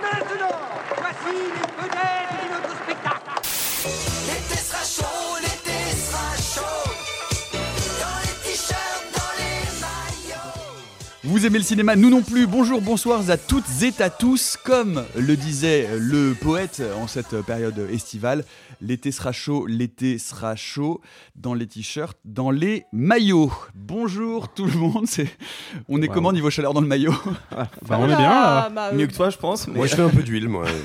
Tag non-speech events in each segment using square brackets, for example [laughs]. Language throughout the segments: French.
Maintenant, voici les vedettes de notre Vous aimez le cinéma Nous non plus. Bonjour, bonsoir à toutes et à tous. Comme le disait le poète en cette période estivale, l'été sera chaud, l'été sera chaud dans les t-shirts, dans les maillots. Bonjour tout le monde. C'est... On est comment niveau chaleur dans le maillot? Bah, on est bien là. bah, Mieux que toi, je pense. mais- Moi, je fais un peu d'huile, moi. [laughs]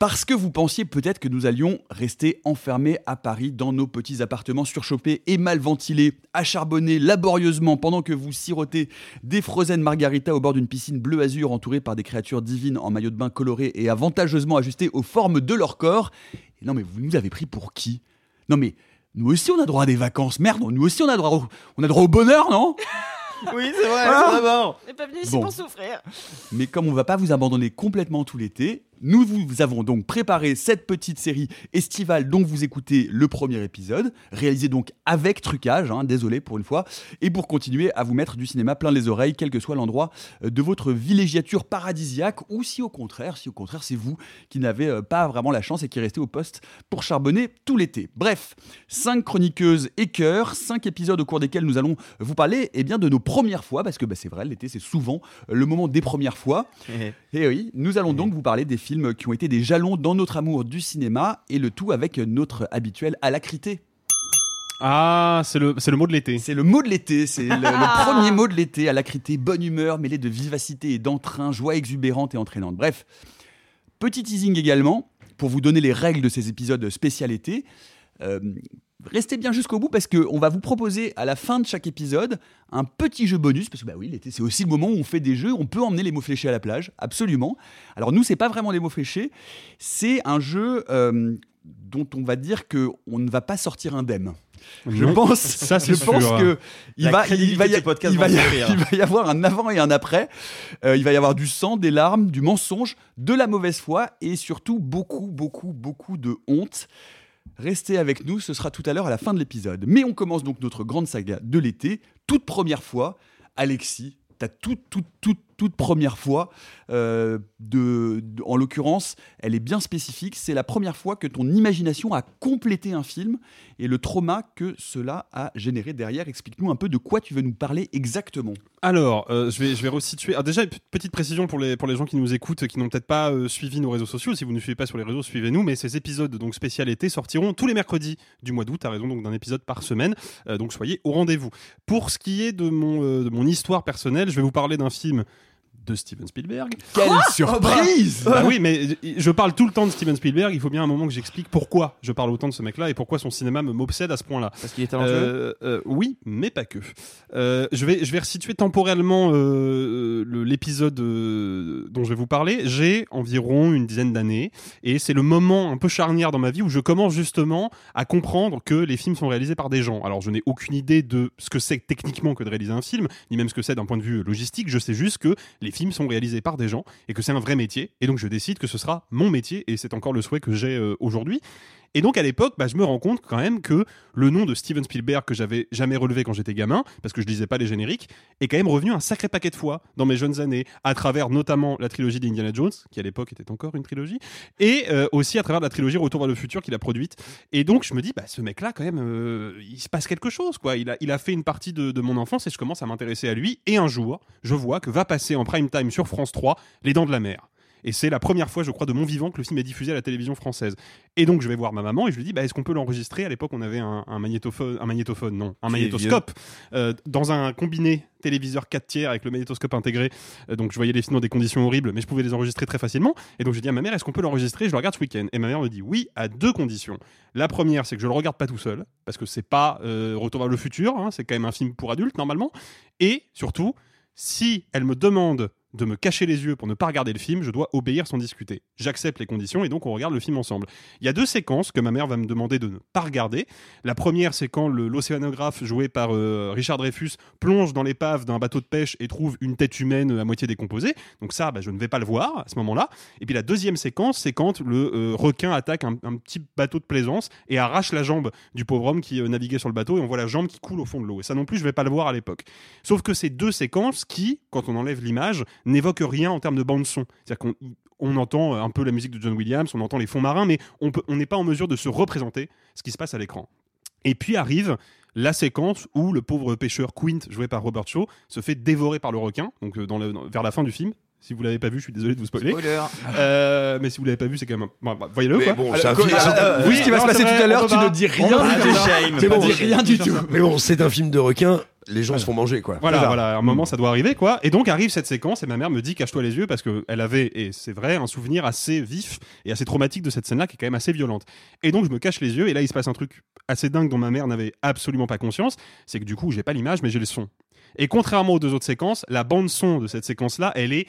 Parce que vous pensiez peut-être que nous allions rester enfermés à Paris dans nos petits appartements surchauffés et mal ventilés, à charbonner laborieusement pendant que vous sirotez des frozen margarita au bord d'une piscine bleu azur entourée par des créatures divines en maillot de bain coloré et avantageusement ajustées aux formes de leur corps. Et non mais vous nous avez pris pour qui? Non mais nous aussi on a droit à des vacances, merde, nous aussi on a droit au, on a droit au bonheur, non? [laughs] Oui, c'est vrai, Ah. c'est d'abord. On n'est pas venu ici Bon. pour souffrir. Mais comme on va pas vous abandonner complètement tout l'été, nous vous avons donc préparé cette petite série estivale dont vous écoutez le premier épisode, réalisé donc avec trucage, hein, désolé pour une fois, et pour continuer à vous mettre du cinéma plein les oreilles, quel que soit l'endroit euh, de votre villégiature paradisiaque, ou si au contraire, si au contraire c'est vous qui n'avez euh, pas vraiment la chance et qui restez au poste pour charbonner tout l'été. Bref, cinq chroniqueuses et cœurs, cinq épisodes au cours desquels nous allons vous parler eh bien, de nos premières fois, parce que bah, c'est vrai, l'été c'est souvent le moment des premières fois. Et oui, nous allons donc vous parler des films qui ont été des jalons dans notre amour du cinéma et le tout avec notre habituel alacrité. Ah, c'est le, c'est le mot de l'été. C'est le mot de l'été, c'est le, le [laughs] premier mot de l'été, alacrité, bonne humeur, mêlée de vivacité et d'entrain, joie exubérante et entraînante. Bref, petit teasing également, pour vous donner les règles de ces épisodes spécial été. Euh, restez bien jusqu'au bout parce qu'on va vous proposer à la fin de chaque épisode un petit jeu bonus, parce que bah oui, l'été c'est aussi le moment où on fait des jeux, on peut emmener les mots fléchés à la plage, absolument. Alors nous, c'est pas vraiment des mots fléchés, c'est un jeu euh, dont on va dire que on ne va pas sortir indemne. Je Non, pense, [laughs] ça, c'est je pense que il va, il va, y, il va y- il va y avoir un avant et un après. Euh, il va y avoir du sang, des larmes, du mensonge, de la mauvaise foi et surtout beaucoup, beaucoup, beaucoup de honte. Restez avec nous, ce sera tout à l'heure à la fin de l'épisode. Mais on commence donc notre grande saga de l'été. Toute première fois, Alexis, ta toute, toute, toute, toute première fois, euh, en l'occurrence, elle est bien spécifique. C'est la première fois que ton imagination a complété un film et le trauma que cela a généré derrière. Explique-nous un peu de quoi tu veux nous parler exactement. Alors, euh, je vais, je vais resituer. Ah, déjà, petite précision pour les, pour les gens qui nous écoutent, qui n'ont peut-être pas euh, suivi nos réseaux sociaux. Si vous ne suivez pas sur les réseaux, suivez-nous. Mais ces épisodes donc spécial été sortiront tous les mercredis du mois d'août. À raison donc d'un épisode par semaine. Donc soyez au rendez-vous. Pour ce qui est de mon, de mon histoire personnelle, je vais vous parler d'un film de Steven Spielberg. Quelle surprise Bah oui, mais je parle tout le temps de Steven Spielberg. Il faut bien un moment que j'explique pourquoi je parle autant de ce mec-là et pourquoi son cinéma me m'obsède à ce point-là. Parce qu'il est talentueux? Euh, euh, oui, mais pas que. Euh, je vais je vais resituer temporellement le- l'épisode dont je vais vous parler. J'ai environ une dizaine d'années et c'est le moment un peu charnière dans ma vie où je commence justement à comprendre que les films sont réalisés par des gens. Alors je n'ai aucune idée de ce que c'est techniquement que de réaliser un film, ni même ce que c'est d'un point de vue logistique. Je sais juste que les films sont réalisés par des gens et que c'est un vrai métier. Et donc je décide que ce sera mon métier et c'est encore le souhait que j'ai euh, aujourd'hui. Et donc à l'époque, bah, je me rends compte quand même que le nom de Steven Spielberg que j'avais jamais relevé quand j'étais gamin, parce que je lisais pas les génériques, est quand même revenu un sacré paquet de fois dans mes jeunes années, à travers notamment la trilogie d'Indiana Jones, qui à l'époque était encore une trilogie, et euh, aussi à travers la trilogie Retour vers le futur qu'il a produite. Et donc je me dis, bah, ce mec-là quand même, euh, il se passe quelque chose, quoi. Il a, il a fait une partie de, de mon enfance et je commence à m'intéresser à lui. Et un jour, je vois que va passer en prime time sur France 3 Les Dents de la Mer. Et c'est la première fois, je crois, de mon vivant que le film est diffusé à la télévision française. Et donc, je vais voir ma maman et je lui dis, bah, est-ce qu'on peut l'enregistrer? À l'époque, on avait un, un magnétophone, un magnétophone, non, un magnétoscope, euh, dans un combiné téléviseur 4 tiers avec le magnétoscope intégré. Euh, donc, je voyais les films dans des conditions horribles, mais je pouvais les enregistrer très facilement. Et donc, je dis à ma mère, est-ce qu'on peut l'enregistrer? Je le regarde ce week-end. Et ma mère me dit, oui, à deux conditions. La première, c'est que je le regarde pas tout seul, parce que c'est pas euh, Retour vers le futur, hein, c'est quand même un film pour adultes, normalement. Et surtout, Si elle me demande de me cacher les yeux pour ne pas regarder le film, je dois obéir sans discuter. J'accepte les conditions et donc on regarde le film ensemble. Il y a deux séquences que ma mère va me demander de ne pas regarder. La première, c'est quand l'océanographe joué par euh, Richard Dreyfus plonge dans l'épave d'un bateau de pêche et trouve une tête humaine à moitié décomposée. Donc ça, bah, je ne vais pas le voir à ce moment-là. Et puis la deuxième séquence, c'est quand le euh, requin attaque un, petit bateau de plaisance et arrache la jambe du pauvre homme qui euh, naviguait sur le bateau et on voit la jambe qui coule au fond de l'eau. Et ça non plus, je vais pas le voir à l'époque. Sauf que ces deux séquences qui, quand on enlève l'image, n'évoquent rien en termes de bande son. C'est-à-dire qu'on on entend un peu la musique de John Williams, on entend les fonds marins, mais on peut- on n'est pas en mesure de se représenter ce qui se passe à l'écran. Et puis arrive la séquence où le pauvre pêcheur Quint, joué par Robert Shaw, se fait dévorer par le requin, donc euh, dans le- dans- vers la fin du film. Si vous l'avez pas vu, je suis désolé de vous spoiler. Spoiler. Euh, mais si vous l'avez pas vu, c'est quand même. Bon, bah, Voyez-le Mais quoi. bon, oui, ce qui va non, se passer tout à l'heure, tu ne dis rien. Tu ne dis rien du tout. Mais bon, c'est un film de requin, les gens se font manger, quoi. Voilà, voilà, à un moment ça doit arriver quoi. Et donc arrive cette séquence et ma mère me dit cache-toi les yeux parce qu'elle avait, et c'est vrai, un souvenir assez vif et assez traumatique de cette scène-là qui est quand même assez violente. Et donc je me cache les yeux et là il se passe un truc assez dingue dont ma mère n'avait absolument pas conscience, c'est que du coup j'ai pas l'image mais j'ai le son. Et contrairement aux deux autres séquences, la bande son de cette séquence-là, elle est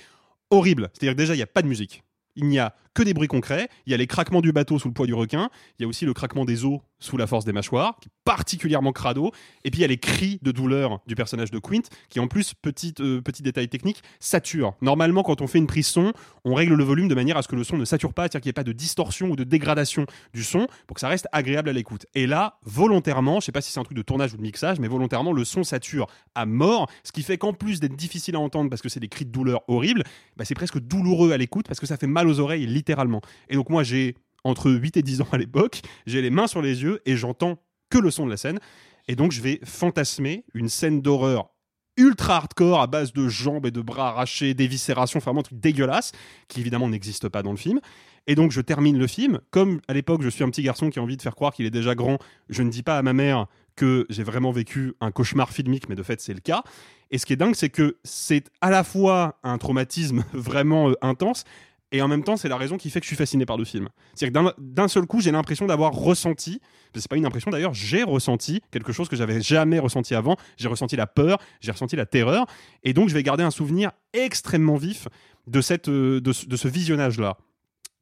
horrible. C'est-à-dire que déjà il n'y a pas de musique. Il n'y a que des bruits concrets. Il y a les craquements du bateau sous le poids du requin. Il y a aussi le craquement des os sous la force des mâchoires, qui est particulièrement crado. Et puis il y a les cris de douleur du personnage de Quint, qui en plus, petit, euh, petit détail technique, sature. Normalement, quand on fait une prise son, on règle le volume de manière à ce que le son ne sature pas, c'est-à-dire qu'il n'y ait pas de distorsion ou de dégradation du son, pour que ça reste agréable à l'écoute. Et là, volontairement, je sais pas si c'est un truc de tournage ou de mixage, mais volontairement, le son sature à mort, ce qui fait qu'en plus d'être difficile à entendre parce que c'est des cris de douleur horribles, bah, c'est presque douloureux à l'écoute parce que ça fait mal aux oreilles Et donc moi j'ai entre 8 et 10 ans à l'époque, j'ai les mains sur les yeux et j'entends que le son de la scène. Et donc je vais fantasmer une scène d'horreur ultra hardcore à base de jambes et de bras arrachés, d'éviscération, enfin un truc dégueulasse, qui évidemment n'existe pas dans le film. Et donc je termine le film. Comme à l'époque je suis un petit garçon qui a envie de faire croire qu'il est déjà grand, je ne dis pas à ma mère que j'ai vraiment vécu un cauchemar filmique, mais de fait c'est le cas. Et ce qui est dingue, c'est que c'est à la fois un traumatisme [laughs] vraiment euh, intense, et en même temps, c'est la raison qui fait que je suis fasciné par le film. C'est-à-dire que d'un- seul coup, j'ai l'impression d'avoir ressenti, c'est pas une impression d'ailleurs, j'ai ressenti quelque chose que j'avais jamais ressenti avant. J'ai ressenti la peur, j'ai ressenti la terreur, et donc je vais garder un souvenir extrêmement vif de, cette, euh, de ce visionnage-là.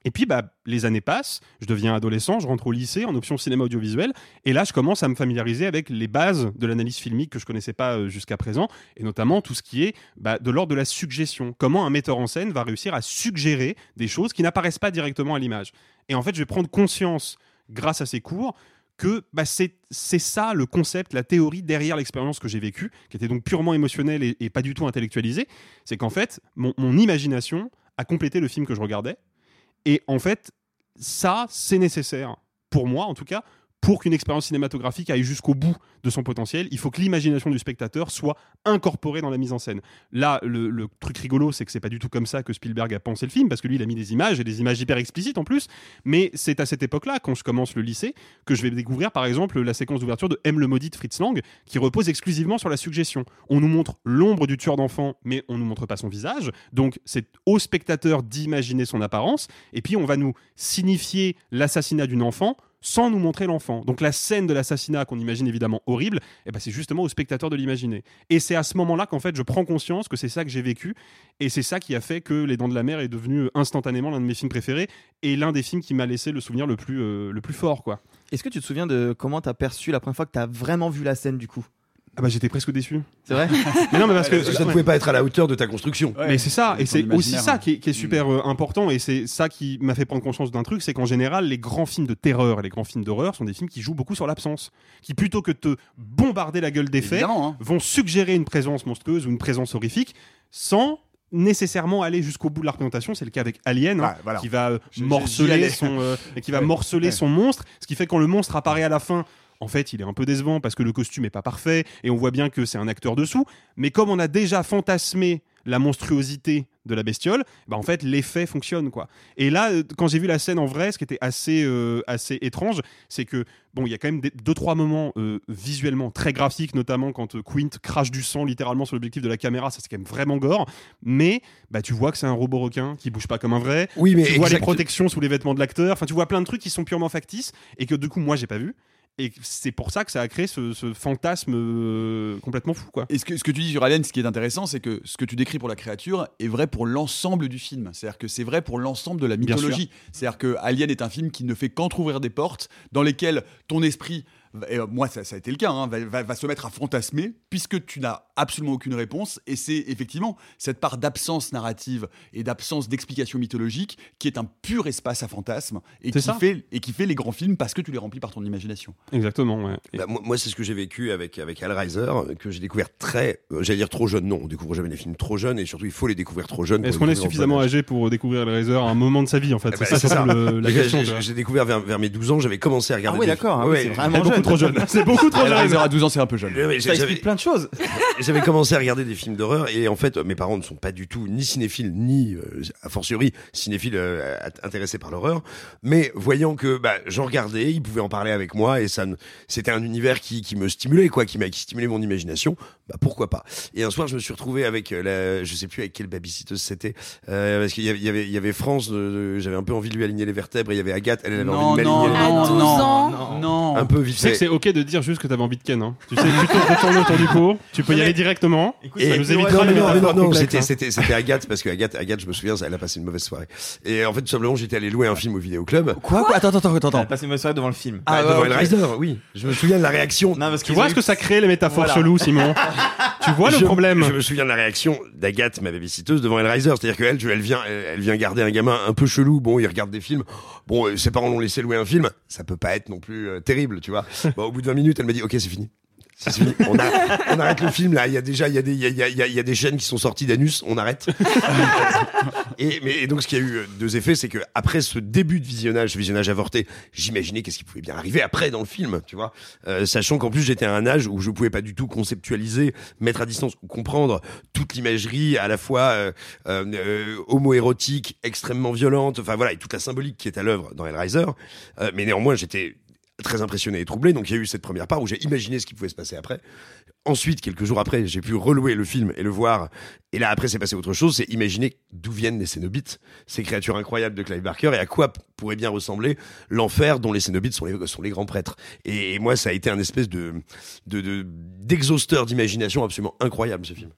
Et puis, bah, les années passent, je deviens adolescent, je rentre au lycée en option cinéma audiovisuel, et là, je commence à me familiariser avec les bases de l'analyse filmique que je connaissais pas euh, jusqu'à présent, et notamment tout ce qui est bah, de l'ordre de la suggestion. Comment un metteur en scène va réussir à suggérer des choses qui n'apparaissent pas directement à l'image. Et en fait, je vais prendre conscience, grâce à ces cours, que bah, c'est ça le concept, la théorie derrière l'expérience que j'ai vécue, qui était donc purement émotionnelle et, pas du tout intellectualisée. C'est qu'en fait, mon imagination a complété le film que je regardais. Et en fait, ça, c'est nécessaire, pour moi en tout cas, pour qu'une expérience cinématographique aille jusqu'au bout de son potentiel, il faut que l'imagination du spectateur soit incorporée dans la mise en scène. Là, le, truc rigolo, c'est que c'est pas du tout comme ça que Spielberg a pensé le film, parce que lui, il a mis des images, et des images hyper explicites en plus, mais c'est à cette époque-là, quand je commence le lycée, que je vais découvrir par exemple la séquence d'ouverture de M le maudit de Fritz Lang, qui repose exclusivement sur la suggestion. On nous montre l'ombre du tueur d'enfant, mais on nous montre pas son visage, donc c'est au spectateur d'imaginer son apparence, et puis on va nous signifier l'assassinat d'une enfant sans nous montrer l'enfant. Donc la scène de l'assassinat qu'on imagine évidemment horrible, eh ben, c'est justement au spectateur de l'imaginer. Et c'est à ce moment-là qu'en fait je prends conscience que c'est ça que j'ai vécu, et c'est ça qui a fait que Les Dents de la Mer est devenu instantanément l'un de mes films préférés, et l'un des films qui m'a laissé le souvenir le plus, euh, le plus fort. quoi. Est-ce que tu te souviens de comment t'as perçu la première fois que t'as vraiment vu la scène du coup? Ah bah j'étais presque déçu. C'est vrai [laughs] Mais non mais parce que... Ça ne pouvait pas être à la hauteur de ta construction. Mais c'est ça, et c'est aussi ça qui est, qui est super euh, important, et c'est ça qui m'a fait prendre conscience d'un truc, c'est qu'en général, les grands films de terreur et les grands films d'horreur sont des films qui jouent beaucoup sur l'absence, qui plutôt que de te bombarder la gueule des faits, hein. vont suggérer une présence monstrueuse ou une présence horrifique, sans nécessairement aller jusqu'au bout de la représentation. C'est le cas avec Alien, hein, Ouais, voilà. qui va euh, morceler son, euh, qui va morceler Ouais. son monstre, ce qui fait quand le monstre apparaît à la fin. En fait, il est un peu décevant parce que le costume est pas parfait et on voit bien que c'est un acteur dessous. Mais comme on a déjà fantasmé la monstruosité de la bestiole, bah en fait l'effet fonctionne quoi. Et là, euh, quand j'ai vu la scène en vrai, ce qui était assez euh, assez étrange, c'est que bon, il y a quand même des- deux trois moments euh, visuellement très graphiques, notamment quand euh, Quint crache du sang littéralement sur l'objectif de la caméra, ça c'est quand même vraiment gore. Mais bah tu vois que c'est un robot requin qui bouge pas comme un vrai. Oui, mais tu vois les protections sous les vêtements de l'acteur. Enfin, tu vois plein de trucs qui sont purement factices et que du coup moi j'ai pas vu. Et c'est pour ça que ça a créé ce, ce fantasme euh, complètement fou, quoi. Et ce que, ce que tu dis sur Alien, ce qui est intéressant, c'est que ce que tu décris pour la créature est vrai pour l'ensemble du film. C'est-à-dire que c'est vrai pour l'ensemble de la mythologie. C'est-à-dire que Alien est un film qui ne fait qu'entrouvrir des portes dans lesquelles ton esprit, et euh, moi ça, ça a été le cas, hein, va, va- va se mettre à fantasmer puisque tu n'as absolument aucune réponse. Et c'est effectivement cette part d'absence narrative et d'absence d'explication mythologique qui est un pur espace à fantasme et qui, ça. fait, et qui fait les grands films parce que tu les remplis par ton imagination. Exactement, ouais. Et- Bah, moi, moi, c'est ce que j'ai vécu avec avec Hellraiser, que j'ai découvert très, euh, j'allais dire trop jeune. Non, on découvre jamais les films trop jeunes, et surtout il faut les découvrir trop jeunes. Est-ce qu'on est suffisamment âgé pour découvrir le Razer à un moment de sa vie, en fait? C'est ben, ça, c'est ça. le- la J'ai- question. j'ai- découvert vers, vers mes 12 ans, j'avais commencé à regarder. Ah oui, des- d'accord, ah oui, Ouais, vraiment beaucoup jeune. Trop jeune. [laughs] C'est beaucoup trop jeune. À 12 ans, c'est un peu jeune. Ouais, Ça j'avais- explique plein de choses. [laughs] J'avais commencé à regarder des films d'horreur et en fait mes parents ne sont pas du tout ni cinéphiles ni euh, a fortiori cinéphiles euh, intéressés par l'horreur mais voyant que bah, j'en regardais ils pouvaient en parler avec moi et ça me- c'était un univers qui, qui me stimulait quoi qui m'a qui stimulait mon imagination bah pourquoi pas et un soir je me suis retrouvé avec euh, la je sais plus avec quelle babysitteuse c'était euh, parce qu'il y avait il y avait, il y avait France euh, j'avais un peu envie de lui aligner les vertèbres et il y avait Agathe elle, elle avait Non, envie de non, m'aligner les- non, À 12 non, ans. non. un peu vite que c'est ok de dire juste que t'avais envie de Ken. Hein. Tu sais, tu te retournes autour du pot, tu peux y aller directement. Écoute, Et ça nous nous évitera non, les non, non, non, c'était, c'était, c'était Agathe, parce que Agathe, Agathe, je me souviens, elle a passé une mauvaise soirée. Et en fait, tout simplement, j'étais allé louer un film au vidéoclub. Quoi, quoi? Attends, attends, attends, attends. passé une bonne soirée devant le film. Ah, Ah, devant. Hellraiser, oui. Je me souviens de la réaction. Non, parce Tu vois ont ce que ça crée les métaphores Voilà. chelous, Simon? Tu vois le je, problème? Je me souviens de la réaction d'Agathe, ma babysitteuse, devant Hellraiser. C'est-à-dire qu'elle, tu- elle vient, elle, elle vient garder un gamin un peu chelou. Bon, il regarde des films. Bon, euh, ses parents l'ont laissé louer un film. Ça peut pas être non plus euh, terrible, tu vois. [laughs] Bon, au bout de 20 minutes, elle m'a dit, OK, c'est fini. C'est fini. On, a- on arrête le film là. Il y a déjà, il y a des, il y a, il y a- il y a- des chaînes qui sont sorties d'anus. On arrête. [laughs] et, mais, et donc, ce qui a eu euh, deux effets, c'est que après ce début de visionnage, ce visionnage avorté, j'imaginais qu'est-ce qui pouvait bien arriver après dans le film, tu vois. Euh, sachant qu'en plus, j'étais à un âge où je pouvais pas du tout conceptualiser, mettre à distance ou comprendre toute l'imagerie à la fois euh, euh, euh, homo-érotique, extrêmement violente, enfin voilà, et toute la symbolique qui est à l'œuvre dans Hellraiser. Euh, mais néanmoins, j'étais très impressionné et troublé. Donc il y a eu cette première part où j'ai imaginé ce qui pouvait se passer après. Ensuite, quelques jours après, j'ai pu relouer le film et le voir. Et là, après, c'est passé autre chose. C'est imaginer d'où viennent les Cénobites, ces créatures incroyables de Clive Barker, et à quoi pourrait bien ressembler l'enfer dont les Cénobites sont les, sont les grands prêtres. Et, moi, ça a été un espèce de de- de- d'exhausteur d'imagination absolument incroyable, ce film.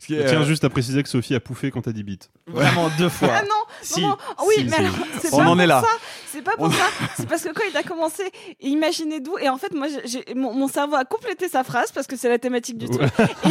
Ce qui Je tiens euh, juste à préciser que Sophie a pouffé quand t'as dit bite. Vraiment deux fois. Ah non, Si, non, non. oui, si, mais si. alors, c'est On pas en pour est là. ça. C'est pas pour On- ça. [laughs] C'est parce que quand il a commencé, imaginez d'où. Et en fait, moi, j'ai- j'ai- mon, mon cerveau a complété sa phrase parce que c'est la thématique du truc.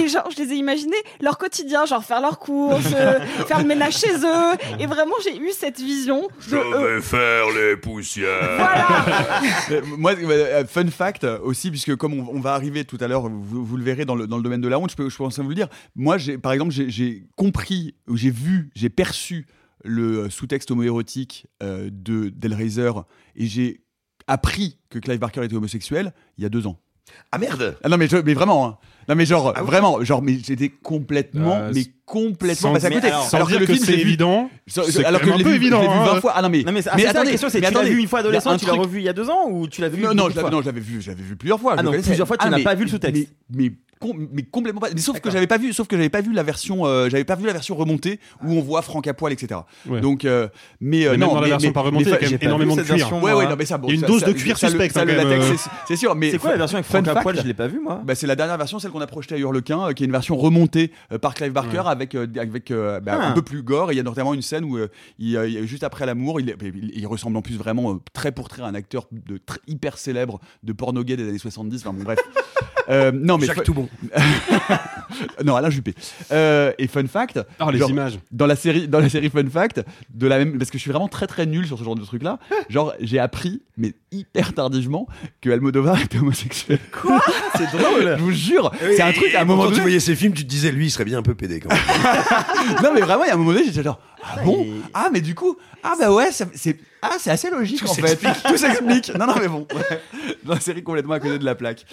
Et genre, je les ai imaginés leur quotidien, genre faire leurs courses, [laughs] euh, faire le ménage chez eux. Et vraiment, j'ai eu cette vision de eux. faire les poussières. Voilà. [laughs] Euh, Moi, euh, fun fact euh, aussi, puisque comme on, on va arriver tout à l'heure, vous, vous le verrez dans le, dans le domaine de la honte, je peux, je pense à vous le dire. Moi, par exemple, j'ai, compris, j'ai vu, j'ai perçu le euh, sous-texte homoérotique euh, de d'Hellraiser et j'ai appris que Clive Barker était homosexuel il y a deux ans. Ah merde Ah non mais, je- mais vraiment, hein. non mais genre Ah oui. vraiment, genre mais j'étais complètement, Euh, mais complètement sans- passé à mais côté. alors, Sans dire que, le film, c'est vu- évident. Sans- c'est alors quand que même je un l'ai peu vu, je l'ai évident, vu hein. 20 fois. Ah non mais, Non, mais, ah, c'est ça la question, c'est mais tu l'as attendez, vu une fois il y a adolescent, un tu l'as truc- revu il y a deux ans ou tu l'as vu non, beaucoup non, de je l'avais, fois non, je l'avais vu, je l'avais vu plusieurs fois. Ah le non, connaissais. plusieurs fois, tu n'as mais- pas vu le sous-texte. Mais, mais, com- mais complètement pas. Mais sauf que j'avais pas vu, sauf que j'avais pas vu la version, euh, j'avais pas vu la version remontée où on voit Franck à poil, etc. Ouais. Donc, euh, mais, euh, Mais non, même dans la mais- version mais- pas remontée, mais il y a fa- quand j'ai même pas énormément de cuir. version. Ouais, ouais, moi. non, mais ça, bon, Il y a une ça- dose ça- de cuir suspecte, c'est- sûr. Mais C'est quoi la version avec Franck à poil? Je l'ai pas vu moi. bah, c'est la dernière version, celle qu'on a projetée à Hurlequin, euh, qui est une version remontée euh, par Clive Barker Ouais. avec, euh, avec euh, bah, Ah. un peu plus gore. Et il y a notamment une scène où, euh, il, euh, juste après l'amour, il, il- il ressemble en plus vraiment euh, très pour trait à un acteur de, hyper célèbre de porno gay des années 70. Enfin, bon, bref. [laughs] Euh, non, mais Jacques fa- Toubon. [laughs] non, Alain Juppé. Euh, et fun fact, Ah, les genre, images. dans la série, dans la série Fun Fact, de la même, parce que je suis vraiment très très nul sur ce genre de truc là. Genre, j'ai appris, mais hyper tardivement, que Almodovar était homosexuel. C'est drôle. Je vous jure, c'est un truc à un moment Quand tu voyais ces films, tu te disais, lui, il serait bien un peu pédé quand même. [laughs] Non, mais vraiment, il y a un moment donné, j'étais genre, ah bon? Ah, mais du coup, ah bah ouais, ça- c'est ah, c'est assez logique Tout en fait. [laughs] Tout s'explique. Non, non, mais bon, ouais. [laughs] dans la série complètement à côté de la plaque.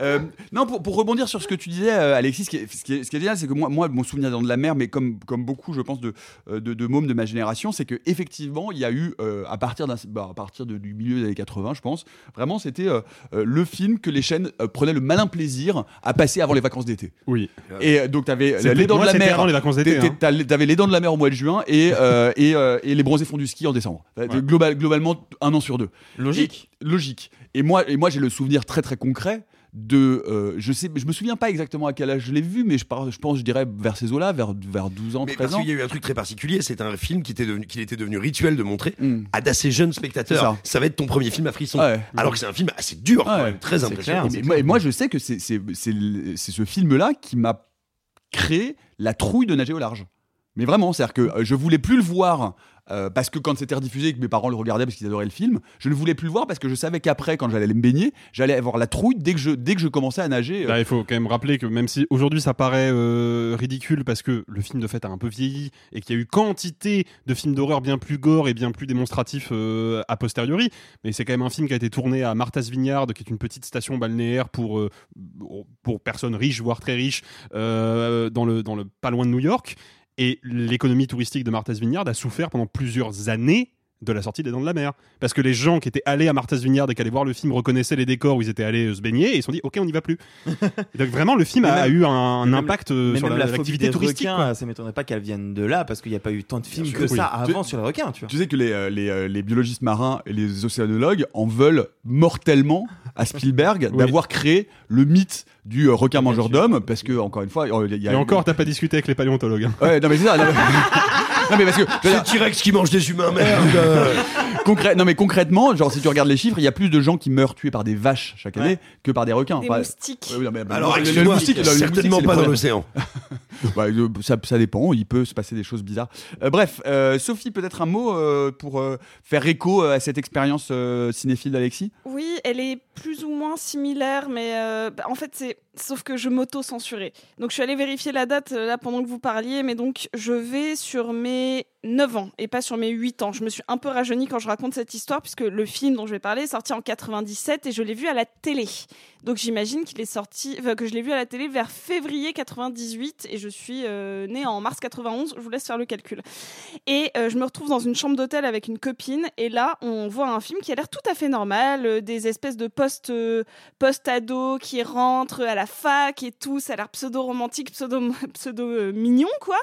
Euh, non, pour, pour rebondir sur ce que tu disais, euh, Alexis, ce qui est, ce qui est, ce qui est génial, c'est que moi, moi, mon souvenir dans de la mer, mais comme, comme beaucoup, je pense, de, euh, de, de mômes de ma génération, c'est que effectivement, il y a eu, euh, à partir, d'un- bah, à partir de- du milieu des années 80, 80, je pense. Vraiment, c'était le film que les chaînes euh, prenaient le malin plaisir à passer avant les vacances d'été. Oui. Et donc, t'avais les dents de la c'était mer. avant les vacances d'été, hein. T'avais les dents de la mer au mois de juin et, euh, et, euh, et les bronzés font du ski en décembre. Ouais. Global- globalement, un an sur deux. Logique. Et- logique. Et moi, et moi j'ai le souvenir très très concret de. euh, je sais, je me souviens pas exactement à quel âge je l'ai vu, mais je, par- je pense, je dirais vers ces eaux-là, vers, vers 12 ans, Mais 13 parce ans. qu'il y a eu un truc très particulier, c'est un film qui était devenu, qu'il était devenu rituel de montrer Hmm. à d'assez jeunes spectateurs. Ça. va être ton premier film à frisson. Ouais. Alors que c'est un film assez dur, quand Ouais. même, très impressionnant. clair. Et, moi, et moi, je sais que c'est c'est- c'est le- c'est ce film-là qui m'a créé la trouille de nager au large. Mais vraiment, c'est-à-dire que euh, je voulais plus le voir euh, parce que quand c'était rediffusé et que mes parents le regardaient parce qu'ils adoraient le film, je ne voulais plus le voir parce que je savais qu'après, quand j'allais me baigner, j'allais avoir la trouille dès que je, dès que je commençais à nager. euh, il faut quand même rappeler que même si aujourd'hui ça paraît ridicule parce que le film de fait a un peu vieilli et qu'il y a eu quantité de films d'horreur bien plus gore et bien plus démonstratifs a posteriori, mais c'est quand même un film qui a été tourné à Martha's Vineyard, qui est une petite station balnéaire pour pour personnes riches voire très riches dans le dans le pas loin de New York. Et l'économie touristique de Martha's Vineyard a souffert pendant plusieurs années de la sortie des Dents de la Mer. Parce que les gens qui étaient allés à Martha's Vineyard et qui allaient voir le film reconnaissaient les décors où ils étaient allés euh, se baigner et ils se sont dit ok on n'y va plus. Et [laughs] donc vraiment le film a, même- eu un, un mais même- impact euh, Mais sur même la- la, l'activité touristique. requins, quoi. ça m'étonnerait pas qu'elle vienne de là, parce qu'il n'y a pas eu tant de films sûr, que oui. ça Tu- avant sur les requins, tu vois. Tu sais que les, euh, les, euh, les biologistes marins et les océanologues en veulent mortellement à Spielberg [laughs] Oui. d'avoir créé le mythe du euh, requin mangeur d'hommes parce que encore une fois il y a Et encore t'as pas discuté avec les paléontologues. hein. ouais non mais c'est ça [laughs] non, mais- parce que C'est T-Rex qui mange des humains, merde [laughs] concrè- non mais concrètement genre si tu regardes les chiffres il y a plus de gens qui meurent tués par des vaches chaque année Ouais. que par des requins Des Enfin, moustiques. ouais, oui, non, mais- Alors, le- le- le excuse-moi, moustique- le- le certainement moustique, pas dans l'océan. [laughs] Bah, euh, ça, ça dépend, il peut se passer des choses bizarres. Euh, bref, euh, Sophie, peut-être un mot euh, pour euh, faire écho euh, à cette expérience euh, cinéphile d'Alexis? Oui, elle est plus ou moins similaire, mais euh, bah, en fait, c'est sauf que je m'auto-censurais. Donc, je suis allée vérifier la date euh, là pendant que vous parliez, mais donc je vais sur mes 9 ans et pas sur mes 8 ans. Je me suis un peu rajeunie quand je raconte cette histoire, puisque le film dont je vais parler est sorti en 97 et je l'ai vu à la télé. Donc, j'imagine qu'il est sorti, enfin, que je l'ai vu à la télé vers février 98 et je suis euh, née en mars 91. Je vous laisse faire le calcul. Et euh, je me retrouve dans une chambre d'hôtel avec une copine. Et là, on voit un film qui a l'air tout à fait normal. euh, des espèces de post, euh, post-ados qui rentrent à la fac et tout. Ça a l'air pseudo, [laughs] pseudo euh, mignon, quoi.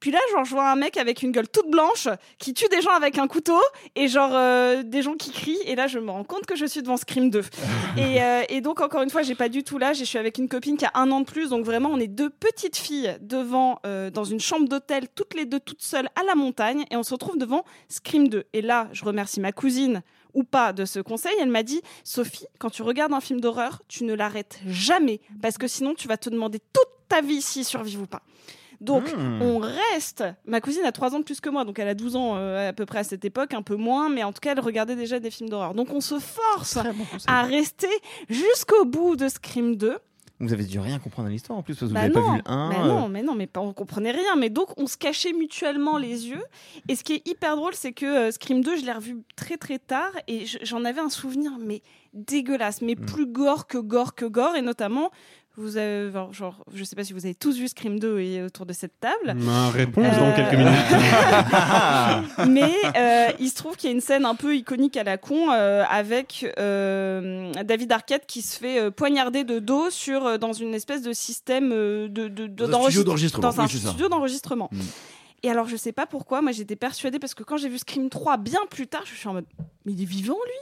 Puis là, genre, je vois un mec avec une gueule toute blanche qui tue des gens avec un couteau et genre euh, des gens qui crient. Et là, je me rends compte que je suis devant Scream 2. [laughs] et, euh, et donc, encore une fois, j'ai pas du tout l'âge et je suis avec une copine qui a un an de plus. Donc, vraiment, on est deux petites filles devant, euh, dans une chambre d'hôtel, toutes les deux toutes seules à la montagne. Et on se retrouve devant Scream 2. Et là, je remercie ma cousine ou pas de ce conseil. Elle m'a dit Sophie, quand tu regardes un film d'horreur, tu ne l'arrêtes jamais parce que sinon, tu vas te demander toute ta vie s'il survive ou pas. Donc, Hmm. on reste. Ma cousine a 3 ans de plus que moi, donc elle a 12 ans euh, à peu près à cette époque, un peu moins, mais en tout cas, elle regardait déjà des films d'horreur. Donc, on se force à rester jusqu'au bout de Scream 2. Vous avez dû rien comprendre à l'histoire en plus, parce que vous Bah n'avez pas vu le 1. mais non, mais non, mais pas, on comprenait rien. Mais donc, on se cachait mutuellement les yeux. Et ce qui est hyper drôle, c'est que euh, Scream 2, je l'ai revu très très tard et je- j'en avais un souvenir, mais dégueulasse, mais plus gore que gore que gore. Et notamment, vous avez, genre, je sais pas si vous avez tous vu Scream 2 et autour de cette table. Ma réponse Euh, dans quelques minutes. [laughs] Mais euh, il se trouve qu'il y a une scène un peu iconique à la con euh, avec euh, David Arquette qui se fait euh, poignarder de dos sur euh, dans une espèce de système euh, de, de, de- Dans un studio d'enregistre- d'enregistrement. Dans un Oui, c'est ça. studio d'enregistrement. Mm. Et alors je sais pas pourquoi, moi j'étais persuadée parce que quand j'ai vu Scream 3 bien plus tard, je suis en mode mais il est vivant lui?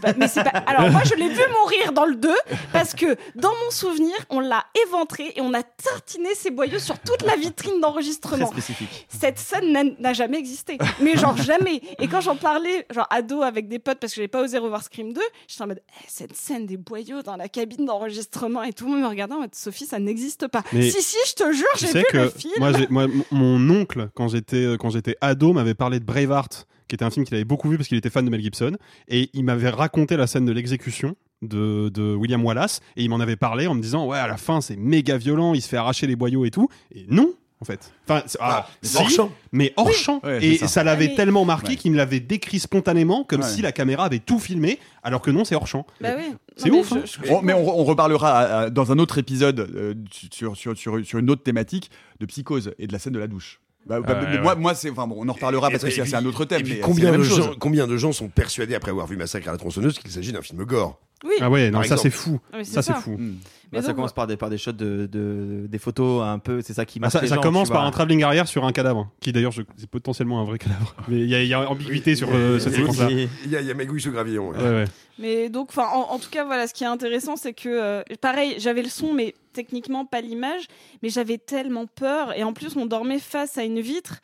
Pas- mais c'est pas- Alors moi je l'ai vu mourir dans le 2 parce que dans mon souvenir on l'a éventré et on a tartiné ses boyaux sur toute la vitrine d'enregistrement spécifique. cette scène n'a- jamais existé. Mais genre jamais. Et quand j'en parlais, genre ado avec des potes, parce que j'avais pas osé revoir Scream 2, j'étais en mode, Eh, cette scène des boyaux dans la cabine d'enregistrement et tout le monde me regardait en mode, Sophie, ça n'existe pas. Mais si, si, je te jure, j'ai vu que le film. moi, moi, mon oncle, quand j'étais euh, quand j'étais ado, m'avait parlé de Braveheart, qui était un film qu'il avait beaucoup vu parce qu'il était fan de Mel Gibson, et il m'avait raconté la scène de l'exécution de, de William Wallace, et il m'en avait parlé en me disant ouais à la fin c'est méga violent, il se fait arracher les boyaux et tout, et non. En fait, enfin, ah, mais si, hors champ. mais hors champ, Ouais, et ça. ça, l'avait Mais- tellement marqué Ouais. qu'il me l'avait décrit spontanément, comme Ouais. si la caméra avait tout filmé, alors que non, c'est hors champ. Bah oui. C'est mais ouf, je- hein. je- Bon, mais on, on reparlera à- à- dans un autre épisode euh, sur, sur, sur, sur une autre thématique de psychose et de la scène de la douche. Bah, bah, Ouais, mais ouais. moi, moi c'est, enfin bon, on en reparlera Et- parce que et c'est un autre thème. Mais combien de, même chose. gens, combien de gens sont persuadés après avoir vu Massacre à la tronçonneuse qu'il s'agit d'un film gore? Oui, Ah ouais, non, Par ça c'est fou. C'est Ça c'est ça. fou. Hmm. Mais Bah, ça commence par des, par des shots de, de- des photos un peu, c'est ça qui Ah, ça, les ça gens, commence par un travelling arrière sur un cadavre, qui d'ailleurs c'est potentiellement un vrai cadavre. Mais il y, a- y ambiguïté sur euh, cette Et- séquence-là. Et- Il y a, il y a Magouille sous gravillon. ouais. Ouais, ouais. Mais donc, enfin, en, en tout cas, voilà, ce qui est intéressant, c'est que, euh, pareil, j'avais le son, mais techniquement pas l'image, mais j'avais tellement peur, et en plus, on dormait face à une vitre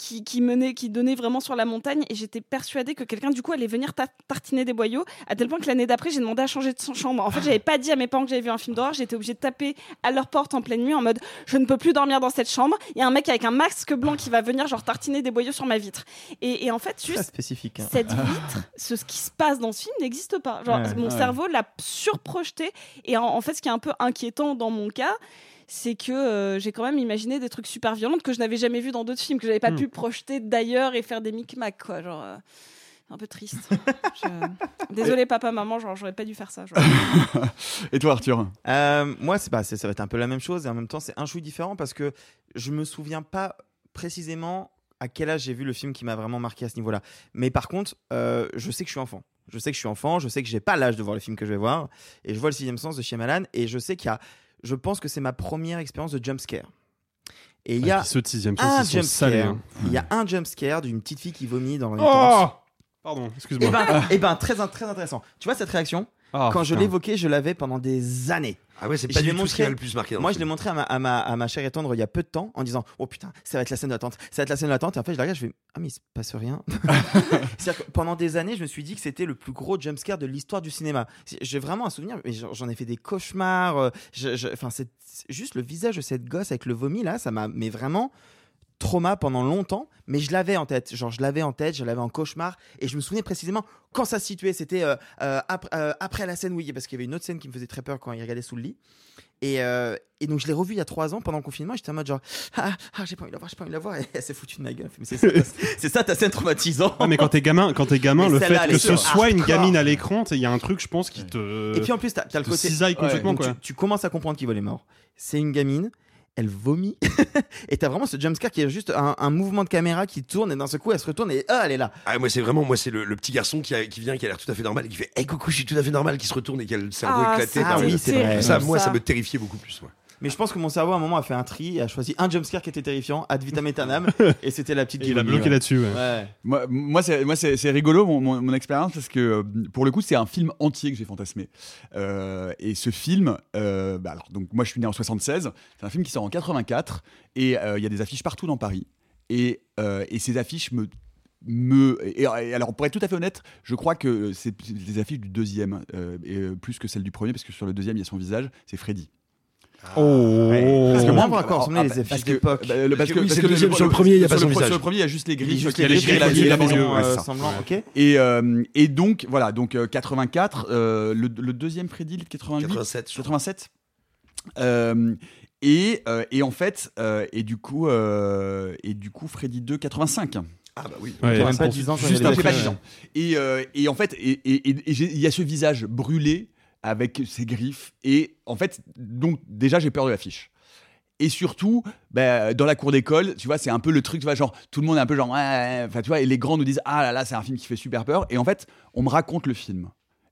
qui, qui menait, qui donnait vraiment sur la montagne, et j'étais persuadée que quelqu'un, du coup, allait venir ta- tartiner des boyaux, à tel point que l'année d'après, j'ai demandé à changer de chambre. En fait, j'avais pas dit à mes parents que j'avais vu un film d'horreur, j'étais obligée de taper à leur porte en pleine nuit en mode, je ne peux plus dormir dans cette chambre. Il y a un mec avec un masque blanc qui va venir, genre, tartiner des boyaux sur ma vitre. Et, et en fait, juste spécifique. hein. cette vitre, ce, ce qui se passe dans ce film n'existe pas. Genre, Ouais, mon ouais. cerveau l'a surprojeté. Et en, en fait, ce qui est un peu inquiétant dans mon cas, c'est que euh, j'ai quand même imaginé des trucs super violents que je n'avais jamais vu dans d'autres films, que j'avais pas Hmm. pu projeter d'ailleurs et faire des micmacs, quoi. Genre. euh, un peu triste. [laughs] Je- Désolé papa, maman, genre j'aurais pas dû faire ça. genre. [laughs] Et toi, Arthur? Euh, moi, c'est bah, ça va être un peu la même chose et en même temps, c'est un chouï différent parce que je me souviens pas précisément à quel âge j'ai vu le film qui m'a vraiment marqué à ce niveau-là. Mais par contre, euh, je sais que je suis enfant. Je sais que je suis enfant, je sais que j'ai pas l'âge de voir le film que je vais voir et je vois le sixième sens de Shyamalan et je sais qu'il y a, je pense que c'est ma première expérience de jump scare. Et il y Ah, a ceux de sixième un sens, ils jump sont salés. scare. hein. Il y a un jump scare d'une petite fille qui vomit dans une Oh tente. Pardon, Et excuse-moi. ben, eh ben, très, très intéressant. Tu vois cette réaction? Ah, Quand je l'évoquais, je l'avais pendant des années. Ah ouais, c'est pas du tout ce qui le plus marqué. dans Moi, le je l'ai montré à ma, à, ma, à ma chère et tendre il y a peu de temps en disant Oh putain, ça va être la scène de l'attente, ça va être la scène de l'attente. Et en fait, je la regarde, je fais Ah, mais il se passe rien. [laughs] C'est-à-dire que pendant des années, je me suis dit que c'était le plus gros jumpscare de l'histoire du cinéma. J'ai vraiment un souvenir, mais j'en ai fait des cauchemars. euh, Enfin, c'est juste le visage de cette gosse avec le vomi là, ça m'a mais vraiment trauma pendant longtemps, mais je l'avais en tête. Genre, je l'avais en tête, je l'avais en cauchemar, et je me souvenais précisément quand ça se situait. C'était euh, euh, après, euh, après la scène, oui, parce qu'il y avait une autre scène qui me faisait très peur quand il regardait sous le lit. Et, euh, et donc, je l'ai revu il y a trois ans pendant le confinement. et J'étais en mode genre, ah, ah, j'ai pas envie de la voir, j'ai pas envie de la voir. Et elle s'est foutue de ma gueule. C'est ça, ta- c'est ça ta scène traumatisante. Ah, mais quand t'es gamin, quand t'es gamin, Mais le fait que ce soit une gamine à l'écran, il y a un truc, je pense, qui te. Et puis en plus, t'as as le côté. cisaille complètement, Donc, quoi. tu, tu commences à comprendre qu'il voit les morts. C'est une gamine, elle vomit. [laughs] et t'as vraiment ce jumpscare qui est juste un, un mouvement de caméra qui tourne et d'un seul coup elle se retourne et ah, elle est là. Ah, moi, c'est vraiment, moi, c'est le, le petit garçon qui, a- qui vient, qui a l'air tout à fait normal et qui fait Hey, coucou, je suis tout à fait normal, qui se retourne et qui a le cerveau Ah, éclaté. ça, Ah oui, c'est vrai. Ça, moi, ça me terrifiait beaucoup plus. Mais je pense que mon cerveau à un moment a fait un tri et a choisi un jumpscare qui était terrifiant, ad vitam aeternam, [laughs] et c'était la petite Et qui il a bloqué ouais. là-dessus. ouais. Ouais. Moi, moi c'est moi, c'est- c'est rigolo mon, mon- mon expérience parce que euh, pour le coup, c'est un film entier que j'ai fantasmé. Euh, et ce film, euh, bah alors, donc moi je suis né en 76, c'est un film qui sort en 84 et euh, il y a des affiches partout dans Paris. Et, euh, et ces affiches me. me et, et alors, pour être tout à fait honnête, je crois que c'est des affiches du deuxième, euh, et, plus que celles du premier, parce que sur le deuxième, il y a son visage, c'est Freddy. Oh Parce que moi, on va encore ressembler ah, les parce affiches que- d'époque. bah, le- parce que, sur le premier, il y a pas son visage. Sur le premier, il y a juste les Il il y a les la- maison, ouais, euh, semblant, ok. Et, euh, et donc, voilà, donc euh, 84, euh, le, le deuxième Freddy, le 88, 87. je crois. 87. Euh, et, euh, et en fait, euh, et du coup, euh, et du coup, Freddy 2, 85. Ah, bah oui. Ouais, même c'est pas pour- 10 ans quand Juste il affiches. 10 ans. Et, et en fait, et, et- et- et il y a ce visage brûlé avec ses griffes. Et en fait, donc déjà, j'ai peur de l'affiche. Et surtout, bah, dans la cour d'école, tu vois, c'est un peu le truc, tu vois, genre, tout le monde est un peu genre, ouais, ouais, enfin, tu vois, et les grands nous disent, ah là là, c'est un film qui fait super peur. Et en fait, on me raconte le film.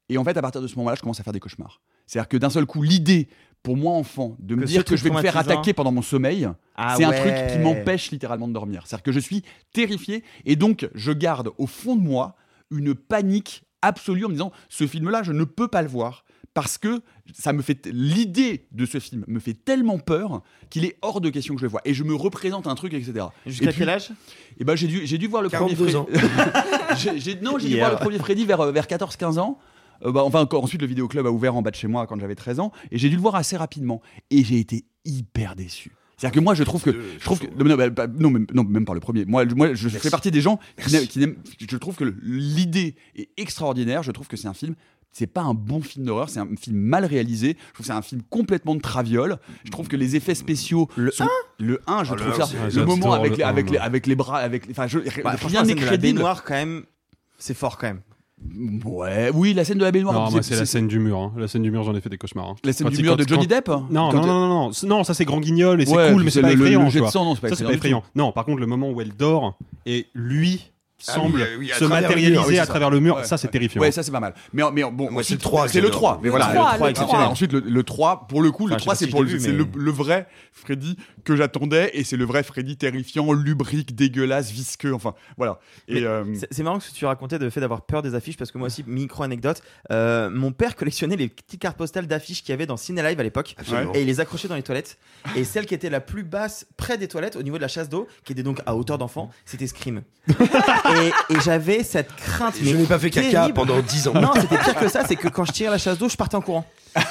Et en fait, à partir de ce moment-là, je commence à faire des cauchemars. C'est-à-dire que d'un seul coup, l'idée, pour moi, enfant, de me Que dire que je vais me faire attaquer pendant mon sommeil, Ah c'est un truc qui m'empêche littéralement de dormir. C'est-à-dire que je suis terrifié et donc je garde au fond de moi une panique absolue en me disant ce film-là, je ne peux pas le voir parce que ça me fait l'idée de ce film me fait tellement peur qu'il est hors de question que je le vois et je me représente un truc etc. Jusqu'à Et quel âge Et ben j'ai dû j'ai dû voir le 42 premier ans. [laughs] J'ai- non, j'ai dû voir le premier Freddy vers, euh, vers 14-15 ans. Euh, bah, enfin, encore, ensuite, le vidéoclub a ouvert en bas de chez moi quand j'avais 13 ans. Et j'ai dû le voir assez rapidement. Et j'ai été hyper déçu. C'est-à-dire que moi, je trouve que. Je trouve que non, non, bah, bah, non, même, non, même pas le premier. Moi, moi je Merci. fais partie des gens qui qui n'aiment. Je trouve que l'idée est extraordinaire. Je trouve que c'est un film. C'est pas un bon film d'horreur, c'est un film mal réalisé. Je trouve que c'est un film complètement de traviole. Je trouve que les effets spéciaux. Le sont, Le 1, je le trouve ça. Le moment avec le les, avec, les, ouais. avec les bras. Avec les, enfin, je, Bah, rien n'est scène de la crédible. baignoire, quand même, c'est fort quand même. Ouais, oui, la scène de la baignoire. Non, moi c'est la scène du mur. hein. La scène du mur, j'en ai fait des cauchemars. hein. La scène Quand du mur quand- de Johnny quand- Depp Non, non, non, non, non, ça c'est grand guignol et c'est Ouais, cool, mais c'est pas le- effrayant. le jet tu de vois. sang, non, c'est pas Ça, c'est effrayant pas du effrayant. Non, par contre, le moment où elle dort et lui Ah semble oui, euh, oui, se mur, matérialiser oui, à travers le mur, Ouais. ça c'est terrifiant. Ouais, ça c'est pas mal. Mais, mais bon, c'est le 3 que C'est le j'adore. 3. Mais Le voilà, 3, le 3 le exceptionnel. trois. Ensuite, le, le 3, pour le coup, le Enfin, 3, c'est pour le, le, vrai Freddy que j'attendais et c'est le vrai Freddy terrifiant, lubrique, dégueulasse, visqueux, enfin voilà. Et euh, C'est- marrant que tu racontais de fait d'avoir peur des affiches parce que moi aussi, micro anecdote, euh, mon père collectionnait les petites cartes postales d'affiches qu'il y avait dans Ciné Live à l'époque et il les accrochait dans les toilettes. Et celle qui était la plus basse près des toilettes, au niveau de la chasse d'eau, qui était donc à hauteur d'enfant, c'était Scream. [laughs] et et j'avais cette crainte. Je n'ai pas fait caca terrible. pendant 10 ans. Non, c'était pire que ça, c'est que quand je tirais la chasse d'eau, je partais en courant.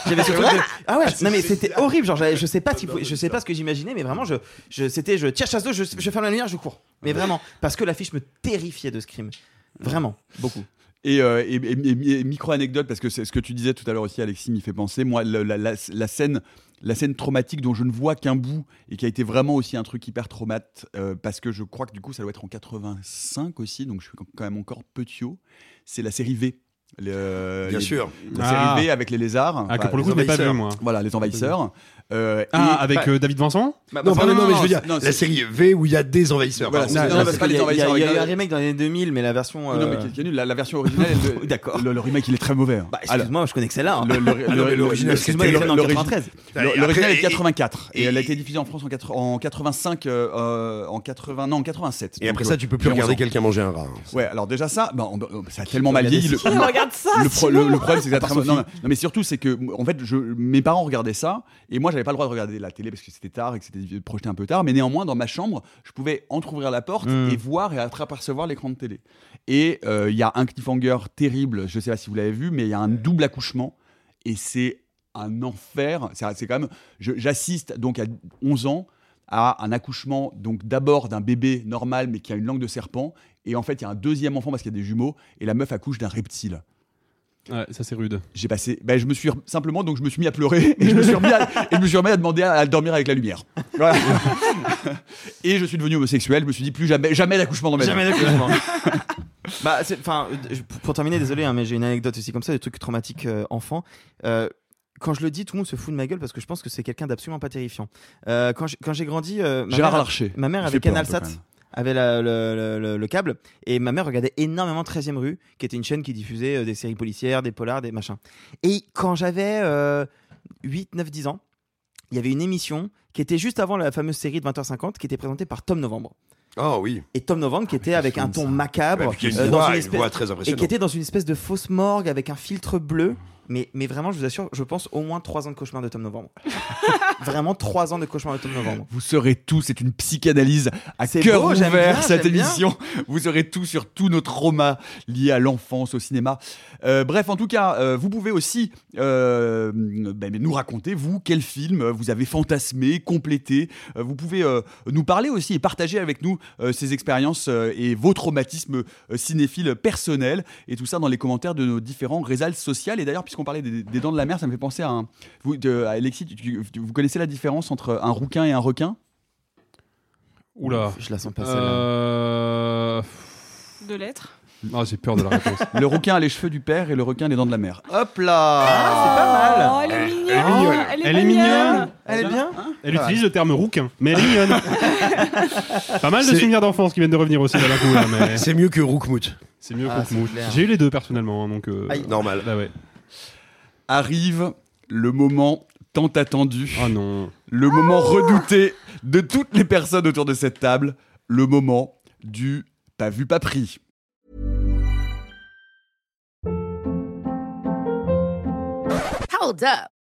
J'avais ce truc de... Ah ouais, je- non mais c'était horrible, genre je sais pas, typo- je sais pas ce que j'imaginais, mais vraiment je, je c'était je tire chasse d'eau, je, je ferme la lumière, je cours. Mais vraiment, parce que l'affiche me terrifiait de Scream. Vraiment, beaucoup. Et, euh, et- et- et- micro anecdote parce que c'est ce que tu disais tout à l'heure aussi, Alexis m'y fait penser. Moi, la, la- la- la scène, la scène traumatique dont je ne vois qu'un bout et qui a été vraiment aussi un truc hyper traumate euh, parce que je crois que du coup ça doit être en 85 aussi, donc je suis quand même encore petit. C'est la série V. Le- Bien les- sûr. La Ah. série V avec les lézards. Ah, que pour le coup, je pas vu moi. Voilà, les envahisseurs. Euh, Ah, et- avec bah- euh, David Vincent? Bah, Non, bah, pardon, non, mais je veux dire, non, la série V où il y a des envahisseurs. Voilà, Non, non, pas les il y a- envahisseurs il y a eu un remake dans les années 2000, mais la version. Non, mais euh, qui- est nul. La, la version originale, [laughs] d'accord. Le, le remake, il est très mauvais. hein. Bah, Alors, excuse-moi, je connais que celle-là. hein. non, l'original, le- Excuse-moi, elle est en l'origine- 93. Et Le- après- L'original est de et- 84 et, elle a été diffusée en France en, 80 en 85, euh, euh, en 80, non, en 87. Et après ça, euh, tu peux plus j'ai 11 regarder quelqu'un manger un rat. hein. Ouais, alors déjà ça, ça a tellement mal vieilli. [laughs] Regarde ça le, problème, c'est que ça non, non, non, mais surtout, c'est que en fait, je, mes parents regardaient ça et moi, j'avais pas le droit de regarder la télé parce que c'était tard et que c'était projeté un peu tard. Mais néanmoins, dans ma chambre, je pouvais entrouvrir la porte Mm. et voir et apercevoir l'écran de télé. Et euh, il y a un cliffhanger terrible. Je sais pas si vous l'avez vu, mais il y a un double accouchement et c'est un enfer. C'est quand même. J'assiste donc à 11 ans à un accouchement donc d'abord d'un bébé normal mais qui a une langue de serpent et en fait il y a un deuxième enfant parce qu'il y a des jumeaux et la meuf accouche d'un reptile. Ouais, ça c'est rude. J'ai passé, ben, je me suis simplement donc je me suis mis à pleurer [laughs] et je me suis remis à, et je me suis remis à demander à, à dormir avec la lumière. Voilà. [laughs] et je suis devenu homosexuel. Je me suis dit plus jamais, jamais d'accouchement dans ma vie. Jamais d'accouchement. [laughs] bah, c'est- enfin, euh, pour terminer, désolé, hein, mais j'ai une anecdote aussi comme ça, des trucs traumatiques euh, enfants. Euh, quand je le dis, tout le monde se fout de ma gueule parce que je pense que c'est quelqu'un d'absolument pas terrifiant. Euh, quand j'ai- quand j'ai grandi, euh, ma Gérard mère- Larcher. Ma mère avait fait peur avait la- le, le- le- le câble, et ma mère regardait énormément 13ème rue, qui était une chaîne qui diffusait euh, des séries policières, des polars, des machins. Et quand j'avais euh, 8, 9, 10 ans, il y avait une émission qui était juste avant la fameuse série de 20h50 qui était présentée par Tom Novembre. Oh oui. Et Tom Novembre qui était je avec un ton ça. macabre, Ouais, une euh, voix- dans une une espèce- voix très et qui était dans une espèce de fausse morgue avec un filtre bleu. Mais, mais vraiment, je vous assure, je pense au moins 3 ans de cauchemar de Tom Novembre. [laughs] vraiment 3 ans de cauchemar de Tom Novembre. Vous saurez tout, c'est une psychanalyse à cœur beau, ouvert bien, cette bien. émission. Vous saurez tout sur tous nos traumas liés à l'enfance, au cinéma. Euh, bref, en tout cas, euh, vous pouvez aussi euh, ben, nous raconter, vous, quel film vous avez fantasmé, complété. Vous pouvez nous parler aussi et partager avec nous ces expériences et vos traumatismes cinéphiles personnels et tout ça dans les commentaires de nos différents réseaux sociaux. Et d'ailleurs, puisqu'on parlait des, des dents de la mer, ça me fait penser à, un, vous, de, à Alexis, tu- tu- vous connaissez la différence entre un rouquin et un requin? Oula. Je la sens pas celle-là. Euh... De lettres. Ah, j'ai peur de la réponse. [laughs] Le requin a les cheveux du père et le requin les dents de la mère. Hop là Ah, c'est pas mal. Oh, elle est mignonne. elle est mignonne. Elle est, Elle est mignonne. Elle est bien Elle utilise le terme rouquin, mais elle est mignonne. [laughs] Pas mal de souvenirs d'enfance qui viennent de revenir aussi dans la coup, là, mais C'est mieux que Roukmout. c'est mieux Ah, clair. J'ai eu les deux personnellement, hein, donc. euh, Aïe. Normal. Bah ouais. Arrive le moment tant attendu, Oh non. le moment redouté de toutes les personnes autour de cette table, le moment du pas vu pas pris. Hold up.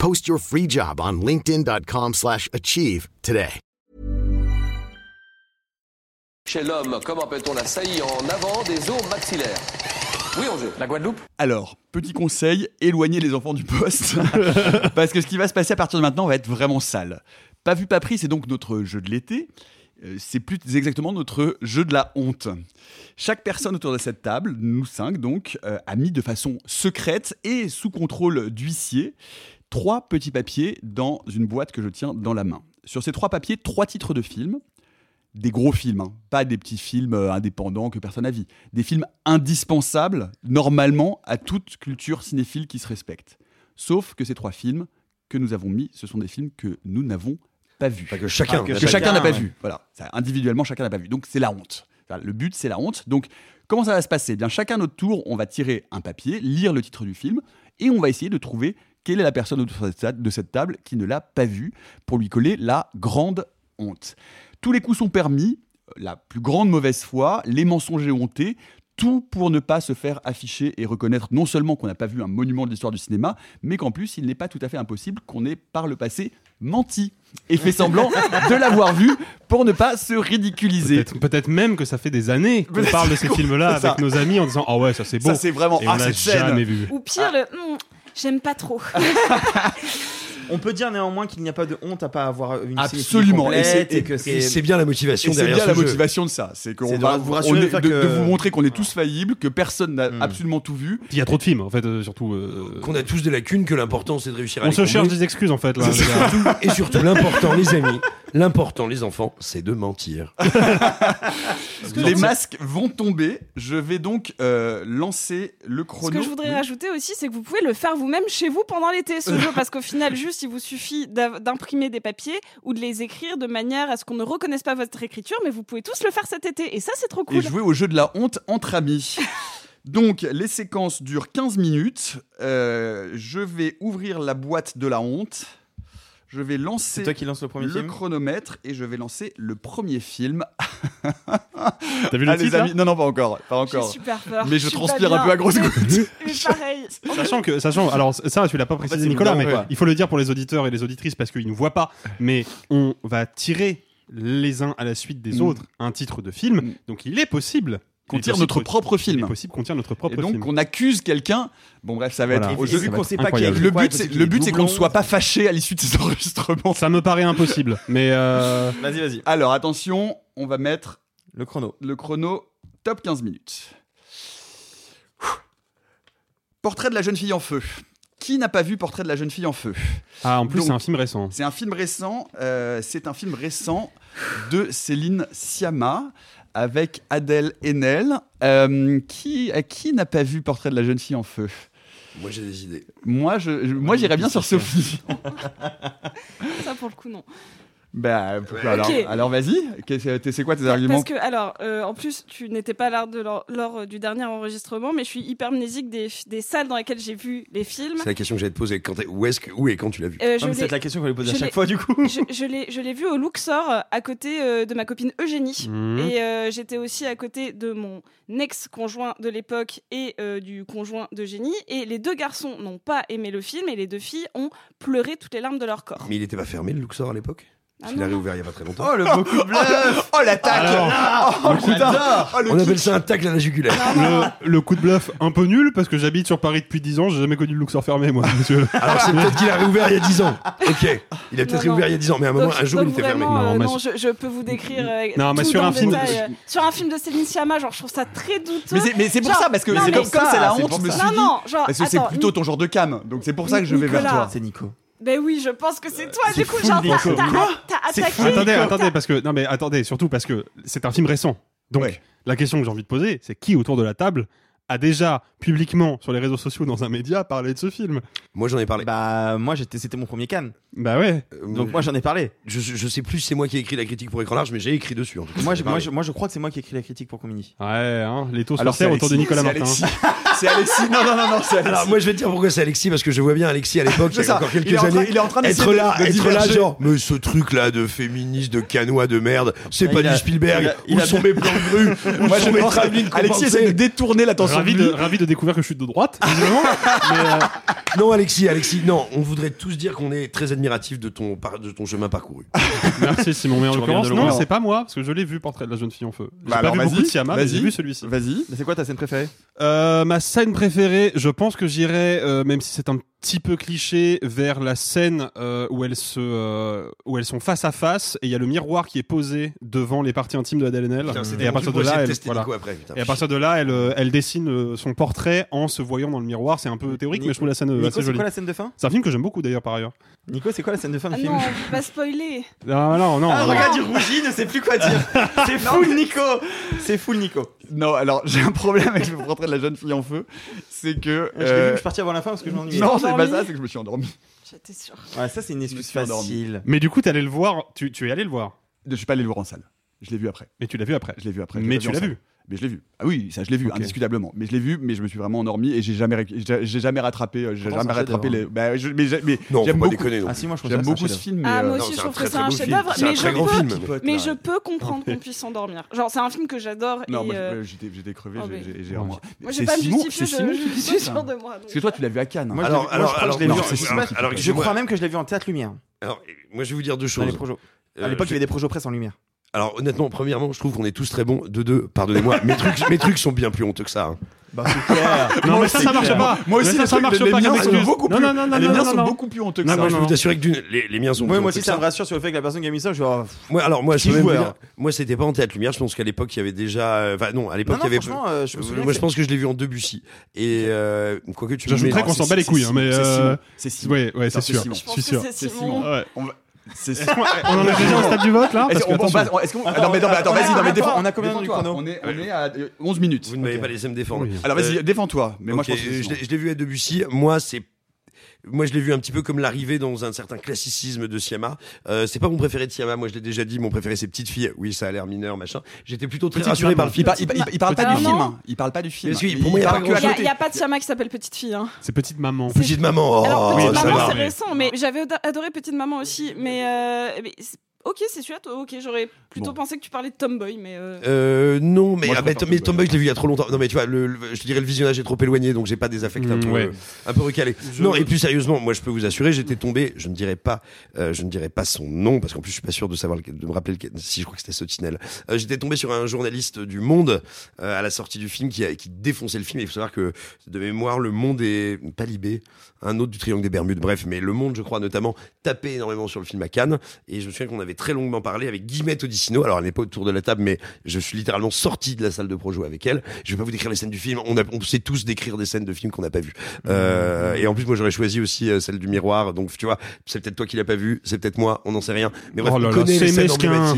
Post your free job on linkedin.com/achieve slash achieve today. Chez l'homme, comment peut-on la saillie en avant des os maxillaires? Oui, on jeu. La Guadeloupe? Alors, petit conseil, éloignez les enfants du poste. [laughs] Parce que ce qui va se passer à partir de maintenant va être vraiment sale. Pas vu, pas pris, c'est donc notre jeu de l'été. Euh, C'est plus exactement notre jeu de la honte. Chaque personne autour de cette table, nous cinq donc, euh, a mis de façon secrète et sous contrôle d'huissier trois petits papiers dans une boîte que je tiens dans la main. Sur ces trois papiers, trois titres de films, des gros films, hein, pas des petits films euh, indépendants que personne n'a vu, des films indispensables normalement à toute culture cinéphile qui se respecte. Sauf que ces trois films que nous avons mis, ce sont des films que nous n'avons pas vus. Enfin, que chacun. que Que chacun chacun, n'a pas ouais. vu. Voilà, Ça, individuellement, chacun n'a pas vu. Donc c'est la honte. Enfin, Le but, c'est la honte. Donc, comment ça va se passer? Eh bien, chacun à notre tour, on va tirer un papier, lire le titre du film, et on va essayer de trouver quelle est la personne autour de cette table- qui ne l'a pas vu pour lui coller la grande honte? Tous les coups sont permis, la plus grande mauvaise foi, les mensonges et hontés, tout pour ne pas se faire afficher et reconnaître non seulement qu'on n'a pas vu un monument de l'histoire du cinéma, mais qu'en plus il n'est pas tout à fait impossible qu'on ait par le passé menti et fait semblant [laughs] de l'avoir vu pour ne pas se ridiculiser. Peut-être peut-être même que ça fait des années [laughs] qu'on parle de ces films-là ça. avec nos amis en disant Ah ouais, ça c'est beau. Ça c'est vraiment Et on ah cette scène. jamais vu. Ou pire, le Hmm, j'aime pas trop. [laughs] On peut dire néanmoins qu'il n'y a pas de honte à pas avoir une Absolument, et c'est- et que Et c'est c'est bien la motivation Et c'est bien ce la jeu. motivation de ça, c'est qu'on va vous rassurer, on est- faire de, que- de vous montrer qu'on est tous faillibles, que personne n'a Hmm. absolument tout vu. Il y a trop de films en fait, euh, surtout. euh, Qu'on a tous des lacunes, que l'important c'est de réussir à On se cherche des excuses en fait là. Et surtout, et surtout, l'important, les amis, l'important, les enfants, c'est de mentir. [laughs] Les masques vont tomber. Je vais donc euh, lancer le Ce chrono. que je voudrais Oui. rajouter aussi, c'est que vous pouvez le faire vous-même chez vous pendant l'été, ce [laughs] jeu, parce qu'au final, juste, il vous suffit d'imprimer des papiers ou de les écrire de manière à ce qu'on ne reconnaisse pas votre écriture, mais vous pouvez tous le faire cet été, et ça, c'est trop et cool. jouer au jeu de la honte entre amis. [laughs] Donc, les séquences durent 15 minutes. Euh, je vais ouvrir la boîte de la honte. Je vais c'est lancer toi qui lance le premier le film. chronomètre et je vais lancer le premier film. [laughs] T'as vu le Ah, titre amis, non, non, pas encore, pas J'ai encore. super peur. Mais je transpire un peu à grosses [laughs] gouttes. mais pareil. [laughs] Sachant que, sachant, alors ça, tu l'as pas précisé, c'est Nicolas, mais il faut le dire pour les auditeurs et les auditrices parce qu'ils nous voient pas. Mais on va tirer les uns à la suite des Mm. autres un titre de film. Mm. Donc il est possible Qu'on tire notre propre Il est film. possible qu'on tire notre propre Et donc, film. on accuse quelqu'un. Bon, bref, ça va Voilà. être au Et jeu. vu qu'on sait pas Le but, c'est qu'il le est but, c'est qu'on ne soit pas fâché à l'issue de ces [laughs] enregistrements. Ça me paraît impossible, mais euh, [laughs] Vas-y, vas-y. Alors, attention, on va mettre Le chrono. le chrono top 15 minutes. Portrait de la jeune fille en feu. Qui n'a pas vu Portrait de la jeune fille en feu? Ah, en plus c'est un film récent. C'est un film récent. euh, c'est un film récent de Céline Sciamma avec Adèle Haenel. Euh, qui euh, qui n'a pas vu Portrait de la jeune fille en feu? Moi, j'ai des idées. Moi, je, je- moi, j'irais bien sur Sophie. Ça, pour le coup, non. Bah, alors, alors vas-y. C'est quoi tes arguments Parce que, alors, euh, en plus, tu n'étais pas là de lors, lors du dernier enregistrement, mais je suis hypermnésique des, des salles dans lesquelles j'ai vu les films. C'est la question que j'allais te poser. Quand où, est-ce que, où et quand tu l'as vu Euh, l'ai- c'est la question qu'on lui pose à je chaque fois, du coup. je, je l'ai, je l'ai vu au Luxor euh, à côté euh, de ma copine Eugénie. Mhm. Et euh, j'étais aussi à côté de mon ex-conjoint de l'époque et euh, du conjoint d'Eugénie. Et les deux garçons n'ont pas aimé le film et les deux filles ont pleuré toutes les larmes de leur corps. Mais il était pas fermé, le Luxor, à l'époque? Ah Il a non, réouvert il y a pas très longtemps. Oh, le beau coup de bluff Oh l'attaque Alors, Oh putain Oh, le On appelle ça un tacle à la jugulaire. le, le coup de bluff un peu nul parce que j'habite sur Paris depuis 10 ans, j'ai jamais connu le Luxor fermé moi, monsieur. [laughs] Alors c'est peut-être qu'il a réouvert il y a 10 ans. Ok. Il a peut-être Non, réouvert non. il y a 10 ans, mais à un moment, Donc- un jour, il était fermé. Non, euh, mais non, sur- je, je peux vous décrire. euh, Non, mais tout sur dans un le film de- détail, euh, sur un film de Céline Sciamma, genre, je trouve ça très douteux. Mais c'est- pour ça, parce que non, c'est comme ça, c'est la honte, je me suis non, dit. non, genre, Parce que c'est plutôt ton genre de cam, donc c'est pour ça que je vais vers toi. C'est Nico. Ben oui, je pense que c'est toi, c'est du coup, genre, t'as- attaqué. fou, attendez, Nico. attendez, parce que non mais attendez, surtout parce que c'est un film récent. Donc Ouais. la question que j'ai envie de poser, c'est qui autour de la table a déjà publiquement sur les réseaux sociaux dans un média parlé de ce film? Moi, j'en ai parlé. Bah, moi, j'étais, c'était mon premier can. Bah ouais. Euh, Donc, moi, j'en ai parlé. je, je sais plus si c'est moi qui ai écrit la critique pour écran large, mais j'ai écrit dessus. En tout cas. Moi, je, moi, je, moi, je crois que c'est moi qui ai écrit la critique pour Comini. Ouais, hein, les taux [laughs] c'est Alexis. Non, non, non, non c'est Alexis. Alors, moi, je vais te dire pourquoi c'est Alexis, parce que je vois bien Alexis à l'époque, [laughs] il y a encore quelques il années. Train, il est en train d'être là, de, être là, genre, mais ce truc-là de féministe, de canois, de merde, c'est pas du Spielberg. Il où sont mes plans grues [laughs] Où sont mes travelling Alexis essaie de détourner l'attention. Ravi de, découvrir que je suis de droite. [laughs] Euh, non, Alexis, Alexis, non, on voudrait tous dire qu'on est très admiratif de ton, chemin parcouru. Merci, Simon. Mais en l'occurrence, non, c'est pas moi, parce que je l'ai vu, Portrait la jeune fille en feu. J'ai pas vu beaucoup de Siama, mais j'ai vu celui-ci. Vas-y, c'est quoi ta scène préférée? Euh, ma scène préférée, je pense que j'irai, euh, même si c'est un petit peu cliché, vers la scène euh, où, elles se, euh, où elles sont face à face et il y a le miroir qui est posé devant les parties intimes de Adèle Haenel. Et, à elle, et à partir de là, elle, dessine son portrait en se voyant dans le miroir. C'est un peu théorique, mais je trouve la scène Nico, assez jolie. C'est quoi la scène de fin C'est un film que j'aime beaucoup d'ailleurs par ailleurs. Nico, c'est quoi la scène de fin du ah film Non, pas spoiler. Non, non, non. Ah, ah non. regarde, il rougit, ne sait plus quoi dire. [laughs] c'est fou, Nico. C'est fou, Nico. [laughs] Non, alors j'ai un problème avec le portrait de la jeune fille en feu. C'est que. Je, vu, euh, je suis parti avant la fin parce que je m'ennuyais. Non, c'est pas ça, c'est que je me suis endormi. J'étais sûr. Ouais, ça, c'est une excuse facile. Mais du coup, allé le voir. Tu, tu es allé le voir. Je suis pas allé le voir en salle. Je l'ai vu après. Mais tu l'as vu après. Je l'ai vu après. Mais tu l'as vu. Mais je l'ai vu. Ah oui, ça je l'ai vu, indiscutablement. Mais je l'ai vu, mais je me suis vraiment endormi et j'ai jamais, j'ai jamais rattrapé, euh, j'ai jamais rattrapé les. Bah, mais, mais j'aime beaucoup. Ah, j'aime beaucoup ce film. Ah, moi euh, aussi, je trouve que c'est un chef-d'œuvre. Mais, mais je peux comprendre qu'on puisse s'endormir. Genre, c'est un film que j'adore. Non, moi, euh, j'étais crevé, oh, j'ai moi. Moi, j'ai pas me justifier de moi. Parce que toi, tu l'as vu à Cannes. Alors, je crois même que je l'ai vu en théâtre lumière. Alors, moi, je vais vous dire deux choses. À l'époque, il y avait des projets presse en lumière. Alors honnêtement, premièrement, je trouve qu'on est tous très bons. De deux, pardonnez-moi, mes trucs, mes trucs sont bien plus honteux que ça. Hein. Bah, c'est clair. non, mais ça, ça marche pas. Moi aussi, ça, marche de- les miens sont beaucoup plus. non, non, non, Les miens sont beaucoup plus honteux que Non, ça. moi, je non. vous assure que les, les miens sont. plus Moi, moi aussi, ça me rassure sur le fait que la personne qui a mis ça, je suis genre, alors moi, je moi, c'était pas en tête lumière. Je pense qu'à l'époque, il y avait déjà. Enfin, non, à l'époque, il y avait. franchement, euh, je euh, moi, je pense que je l'ai vu en Debussy. Et euh, quoi que tu. me J'ajouterais qu'on s'en bat les couilles, hein, mais, c'est Simon. Ouais, ouais, c'est sûr. C'est Simon. [laughs] On en est déjà au stade du vote là Est-ce qu'on on passe Attends, Non, mais non, mais attends, vas-y, non, mais défends. On a combien de temps toi On est on est à 11 minutes. Vous ne m'avez pas laissé me défendre. Alors vas-y, euh, défends-toi. Mais moi, je l'ai- je l'ai vu à Debussy. Moi, c'est moi je l'ai vu un petit peu comme l'arrivée dans un certain classicisme de Siama. Euh, c'est pas mon préféré de Siama, moi je l'ai déjà dit, mon préféré c'est Petite Fille. Oui, ça a l'air mineur, machin. J'étais plutôt très rassuré par le film. Hein. Il, parle pas du film, il parle pas du film. Il n'y a, pas de Siama qui s'appelle Petite Fille. Hein. C'est Petite Maman. Petite Maman, oh, Alors, Petite Maman, c'est récent, mais j'avais adoré Petite Maman aussi, mais, euh, mais Ok, c'est celui-là. toi, Ok, j'aurais plutôt pensé que tu parlais de Tomboy, mais. Euh, euh, non, mais, ah, Tomboy. Je l'ai vu il y a trop longtemps. Non, mais tu vois, le, je te dirais le visionnage est trop éloigné, donc j'ai pas des affects un, peu, un peu recalés. Non, et plus sérieusement, moi je peux vous assurer, j'étais tombé, je ne dirais pas, euh, je ne dirais pas son nom, parce qu'en plus je suis pas sûr de savoir, de me rappeler lequel- si je crois que c'était Sotinel. J'étais tombé sur un journaliste du Monde à la sortie du film qui, a- qui défonçait le film. Et il faut savoir que de mémoire, le Monde est pas Libé, un autre du Triangle des Bermudes, bref, mais le Monde, je crois notamment, tapait énormément sur le film à Cannes. Et je me souviens qu'on avait très longuement parlé avec Guillemette Odissino. Alors, elle n'est pas autour de la table, mais je suis littéralement sorti de la salle de projo avec elle. Je ne vais pas vous décrire les scènes du film. On, a, sait tous décrire des scènes de films qu'on n'a pas vues. Euh, mmh. Et en plus, moi, j'aurais choisi aussi euh, celle du miroir. Donc, tu vois, c'est peut-être toi qui l'as pas vu, c'est peut-être moi, on n'en sait rien. Mais bref, oh là là, c'est mesquin.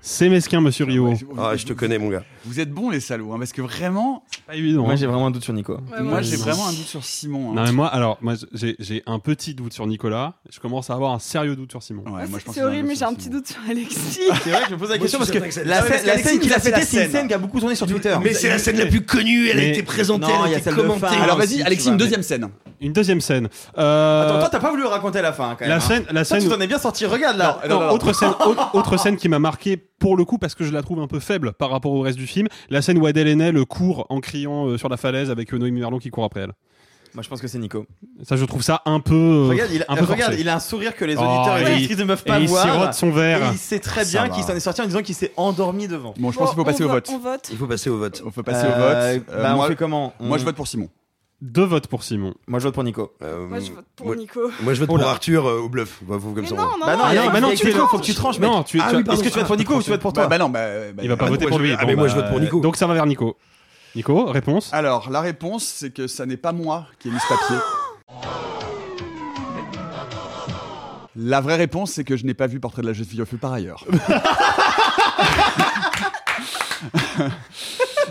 C'est mesquin, monsieur Rio. Ah, je te connais, mon gars. Vous êtes bons, les salauds, hein, parce que vraiment. Moi, hein. j'ai vraiment un doute sur Nico. Moi, j'ai vraiment un doute sur Simon. Hein. Non, mais moi, alors, moi, j'ai un petit doute sur Nicolas. Je commence à avoir un sérieux doute sur Simon. C'est horrible, mais petit sur Alexis. Ah, c'est vrai, je me pose la question parce que, la scène, qu'il a fêtée, c'est une scène qui a beaucoup tourné sur Twitter. Mais c'est la scène la plus connue, elle a été présentée, elle a été commentée. Alors vas-y, Alexis, une deuxième scène. Une deuxième scène. Euh, Attends, toi, t'as pas voulu raconter la fin quand même. La hein. scène, la scène. Tu t'en es bien sorti, regarde là. Autre scène, autre scène qui m'a marqué pour le coup parce que je la trouve un peu faible par rapport au reste du film. La scène où Adèle Haenel court en criant euh, sur la falaise avec euh, Noémie Merlon qui court après elle. Moi, je pense que c'est Nico. Ça, je trouve ça un peu. Regarde, il a, un sourire que les auditeurs oh, et les ne peuvent pas et voir. Il sirote son verre. Et il sait très bien qu'il s'en est sorti en disant qu'il s'est endormi devant. Bon, je pense qu'il faut passer au vote. Il faut passer au vote. On peut passer au vote. Moi, on fait comment. Moi, je vote pour Simon. Deux votes pour Simon. Moi je vote pour Nico. Moi je vote pour Nico. Moi je vote pour Arthur euh, au bluff. Bah, vous, comme mais ça, non, non, bah non, faut que tu tranches. Non, est-ce que tu votes pour Nico ou tu votes pour toi Bah, non, bah, il va pas voter pour lui. Ah, mais moi je vote pour Nico. Donc ça va vers Nico. Nico, réponse Alors, la réponse, c'est que ça n'est pas moi qui ai mis ce papier. [gasps] La vraie réponse, c'est que je n'ai pas vu Portrait de la jeune fille au feu par ailleurs. [laughs]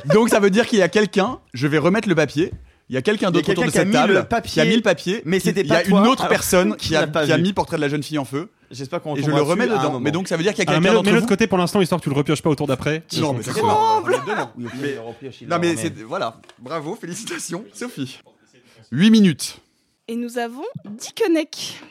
Donc ça veut dire qu'il y a quelqu'un, je vais remettre le papier, il y a quelqu'un d'autre autour de cette table qui a mis le papier, mais c'était pas Il y a une autre personne [laughs] qui, a, qui a, mis Portrait de la jeune fille en feu. J'espère qu'on Et je le remets dedans. Mais donc ça veut dire qu'il y a Ah, quelqu'un de vous. côté pour l'instant, histoire que tu le repioches pas autour d'après. Non, mais ça C'est Mais- Non mais c'est voilà, bravo, [laughs] félicitations, Sophie. 8 minutes. Et nous avons Dickeneck.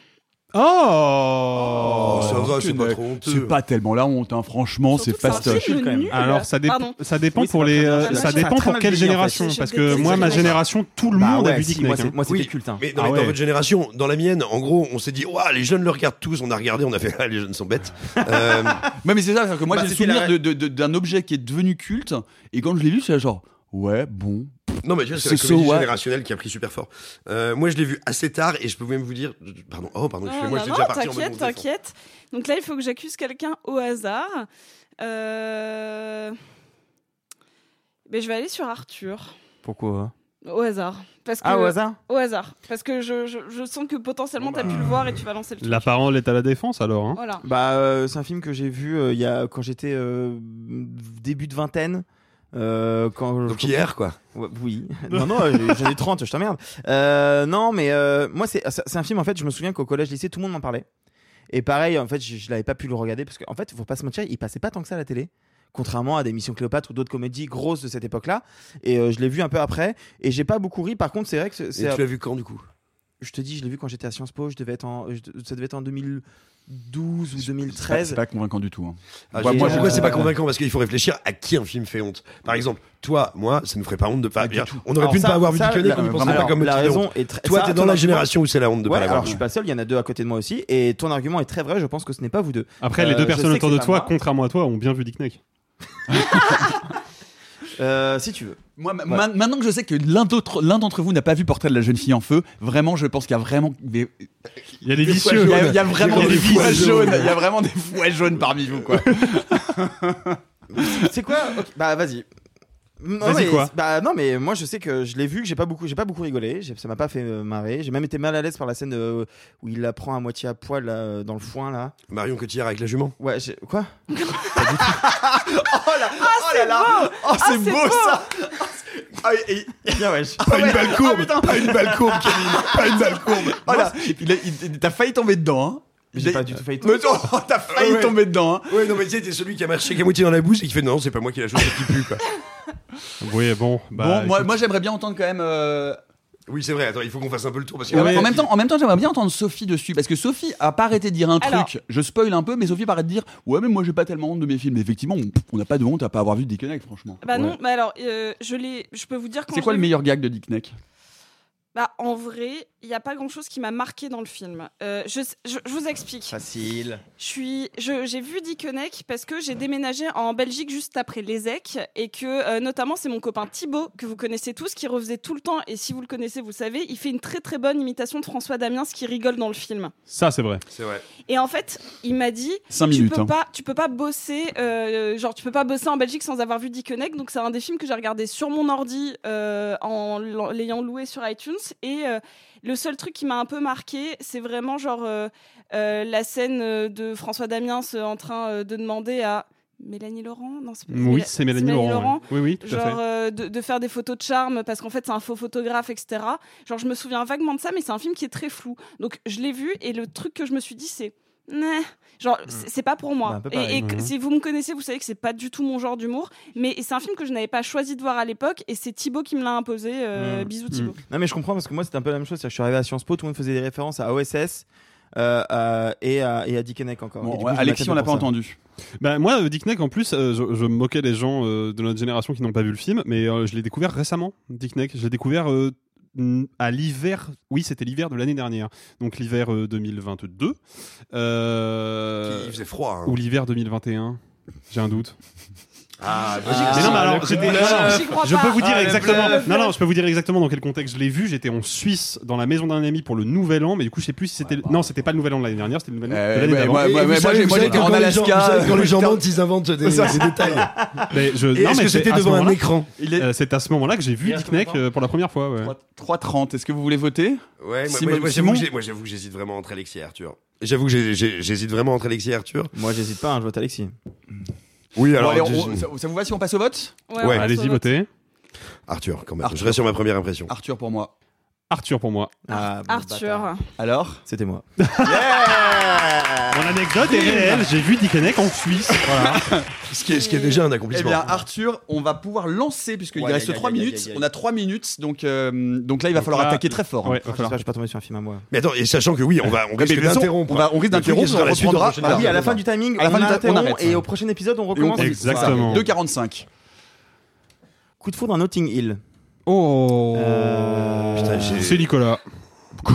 Oh, ça va, c'est pas trop honteux. C'est pas tellement la honte, hein. franchement, c'est fastoche. quand même. Alors ça, dépend. Pardon. ça dépend Oui, pour les, euh, ça dépend pour quelle vieilli, en fait. génération. Parce que moi, ma génération, tout le Bah monde a vu si, Dick moi, Neck. c'est-. Moi, c'était Oui, culte. hein. Mais, non, Ah mais ouais. dans votre génération, dans la mienne, en gros, on s'est dit, Ouah, les jeunes le regardent tous, on a regardé, on a fait, ah, [laughs] les jeunes sont bêtes. Euh, [laughs] Ouais, mais c'est ça, c'est-à-dire que moi Bah, j'ai le souvenir d'un objet qui est devenu culte, et quand je l'ai vu, c'est genre, ouais, bon. Non, mais tu vois, c'est Ce la comédie so what générationnelle qui a pris super fort. Euh, moi, je l'ai vu assez tard et je peux même vous dire, pardon, oh, pardon, Non, excusez-moi, non, j'étais non, déjà parti en t'inquiète, t'inquiète. Donc là, il faut que j'accuse quelqu'un au hasard. Euh... Mais je vais aller sur Arthur. Pourquoi? Au hasard. Parce que... Ah, au hasard? Au hasard. Parce que je, je, je sens que potentiellement t'as pu le voir et tu vas lancer le truc. La parole est à la défense alors. hein. Voilà. Bah, euh, c'est un film que j'ai vu euh, il y a quand j'étais euh, début de vingtaine. Euh, quand Donc hier, quoi. Oui. [laughs] non, non, j'ai- j'en ai 30, je t'emmerde. Euh, non, mais euh, moi, c'est un film, en fait, je me souviens qu'au collège, lycée, tout le monde m'en parlait. Et pareil, en fait, je, je l'avais pas pu le regarder parce qu'en en fait, faut pas se mentir, il passait pas tant que ça à la télé. Contrairement à des missions Cléopâtre ou d'autres comédies grosses de cette époque-là. Et euh, je l'ai vu un peu après. Et j'ai pas beaucoup ri. Par contre, c'est vrai que c'est- Et c'est. tu l'as vu quand, du coup? Je te dis, je l'ai vu quand j'étais à Sciences Po. Je devais être en, je- ça devait être en 2012 ou C'est pas- 2013. C'est pas convaincant du tout. hein. Ah, moi, pourquoi euh, c'est pas convaincant? Parce qu'il faut réfléchir à qui un film fait honte. Par exemple, toi, moi, ça nous ferait pas honte de pas. Du. On aurait Alors pu ne pas avoir vu ça, Dickeneck, la- on pensait pas comme la de honte. raison est très. Toi, t'es dans la argument- génération où c'est la honte de Ouais, pas l'avoir alors je suis pas seul, il y en a deux à côté de moi aussi. Et ton argument est très vrai, je pense que ce n'est pas vous deux. Après, les Euh, deux je personnes autour de toi, contrairement à toi, ont bien vu Dick Neck. [laughs] Euh, si tu veux. Moi, ma- ma- maintenant que je sais que l'un d'entre l'un d'entre vous n'a pas vu Portrait de la jeune fille en feu, vraiment, je pense qu'il y a vraiment des- Il y a des Des vicieux. il y a, jaunes. il y a vraiment des fouets jaunes. jaunes. Il y a vraiment des fouets jaunes parmi vous, quoi. C'est quoi? Ok, Bah vas-y. Non, mais- quoi Bah non mais moi je sais que je l'ai vu, que j'ai pas beaucoup, j'ai pas beaucoup rigolé, ça m'a pas fait euh, marrer. J'ai même été mal à l'aise par la scène euh, où il la prend à moitié à poil là, euh, dans le foin là. Marion Cotillard avec la jument. Ouais, j'ai- quoi? [laughs] Oh là, oh là là, oh c'est c'est beau, beau. ça. Ah, et- et- Bien wesh. Pas une balle Ah, courbe, putain. pas une balle courbe, Kevin, pas une balle courbe. oh là, il a- il- t'as failli tomber dedans. Hein. J'ai pas du tout failli Mais non, [laughs] t'as failli Ah ouais. tomber dedans. Hein. Ouais, non, mais tu sais, t'es celui qui a marché qu'à moitié dans la bouche et qui fait non, c'est pas moi qui l'a chose qui pue, quoi. Oui, bon. Bah, bon, moi, moi j'aimerais bien entendre quand même. euh, Oui, c'est vrai, attends, il faut qu'on fasse un peu le tour parce que. En, Ouais. en même temps, en même temps, j'aimerais bien entendre Sophie dessus parce que Sophie a pas arrêté de dire un Alors. truc. Je spoil un peu, mais Sophie paraît de dire ouais, mais moi j'ai pas tellement honte de mes films. Mais effectivement, on- n'a pas de honte à pas avoir vu Dick Neck, franchement. Bah Ouais. non, mais alors, euh, je l'ai, je peux vous dire quand C'est quoi le meilleur gag de Dick Neck? Bah en vrai, il n'y a pas grand chose qui m'a marqué dans le film. Euh, je, je, je vous explique. Facile. Je suis, je- j'ai vu Dickeneck parce que j'ai déménagé en Belgique juste après les EC et que euh, notamment c'est mon copain Thibaut que vous connaissez tous qui refaisait tout le temps et si vous le connaissez vous le savez, il fait une très très bonne imitation de François Damiens qui rigole dans le film. Ça, c'est vrai. C'est vrai. Et en fait, il m'a dit Cinq tu minutes. peux hein. pas, tu peux pas bosser, euh, genre tu peux pas bosser en Belgique sans avoir vu Dickeneck. Donc c'est un des films que j'ai regardé sur mon ordi euh, en l'ayant loué sur iTunes. Et euh, le seul truc qui m'a un peu marqué, c'est vraiment genre euh, euh, la scène euh, de François Damiens en train de demander à Mélanie Laurent, non c'est Oui, c'est Mélanie Laurent. ouais. Oui, oui, tout à fait. euh, de, de faire des photos de charme parce qu'en fait c'est un faux photographe etc genre je me souviens vaguement de ça mais c'est un film qui est très flou donc je l'ai vu et le truc que je me suis dit c'est Nah. genre c'est c'est pas pour Bah, moi peu et, pareil. et que- Mhm. si vous me connaissez vous savez que c'est pas du tout mon genre d'humour mais c'est un film que je n'avais pas choisi de voir à l'époque et c'est Thibaut qui me l'a imposé euh, Mhm. bisous Thibaut Non mais je comprends parce que moi c'était un peu la même chose. c'est-à-dire que Je suis arrivé à Sciences Po, tout le monde faisait des références à OSS euh, euh, et à et à Dickeneck encore. Bon, Et du ouais, coup, je Alexis, on l'a pas ça. entendu. Bah, moi, Dick Neck, en plus, euh, je, je me moquais des gens euh, de notre génération qui n'ont pas vu le film, mais euh, je l'ai découvert récemment, Dick Neck. Je l'ai découvert euh, à l'hiver. Oui, c'était l'hiver de l'année dernière. Donc l'hiver euh, 2022. Euh, Il faisait froid. hein. Ou l'hiver 2021. J'ai un doute. Ah, mais non, mais alors, non, crois je pas. peux vous dire Ah, exactement. Non, non, je peux vous dire exactement dans quel contexte je l'ai vu. J'étais en Suisse, dans la maison d'un ami pour le Nouvel An, mais du coup, je sais plus si c'était. Non, c'était pas le Nouvel An de l'année dernière, c'était le Nouvel An Euh, de l'année ouais, d'avant. ouais, Et ouais, vous ouais, moi, savez- j'ai- vous moi, savez j'étais que en quand les gens- Alaska. vous savez que Quand euh, les gens [laughs] mentent, ils inventent des, Ça, des détails. Mais je- Et non, Est-ce mais que c'est c'était à ce devant un moment-là- écran Il est Euh, C'est à ce moment-là que j'ai vu Dick Neck euh, pour la première fois. ouais. 3 3,30. Est-ce que vous voulez voter? Ouais, moi, Simon- moi, moi, j'avoue Simon que j'ai- moi, j'avoue que j'hésite vraiment entre Alexis et Arthur. J'avoue que j'ai- j'ai- j'hésite vraiment entre Alexis et Arthur. Moi j'hésite pas, hein, je vote Alexis. Oui, Bon, alors. allez, je- on- ça, ça vous va si on passe au vote? Ouais, Ouais. on Allez-y, vote. votez. Arthur, quand même. Arthur. Je reste sur ma première impression. Arthur pour moi. Arthur pour moi. Ah, bon Arthur. bâtard. Alors C'était moi. [laughs] Mon anecdote est réelle. J'ai vu Dickeneck en Suisse. [laughs] Voilà. Ce qui est, ce qui est déjà un Eh accomplissement. bien, Arthur, on va pouvoir lancer, puisqu'il Ouais, reste aïe, aïe, 3 aïe, minutes. aïe, aïe, aïe. On a 3 minutes, donc, euh, donc là, il va Donc falloir là- attaquer très fort. hein. Ouais, va J'espère falloir. que je vais pas tomber sur un film à moi. Mais attends, et sachant que oui, on va, on risque façon, d'interrompre. on va- on risque Le truc, d'interrompre, ce sera on la suite de la reprendra. prochaine Ah Ah oui, à la fin du timing, À la fin on du ta- on interrompt arrête. et au prochain épisode, on recommence. Exactement. C'est ça. 2,45. Coup de foudre à Notting Hill. Oh. Euh, C'est Nicolas.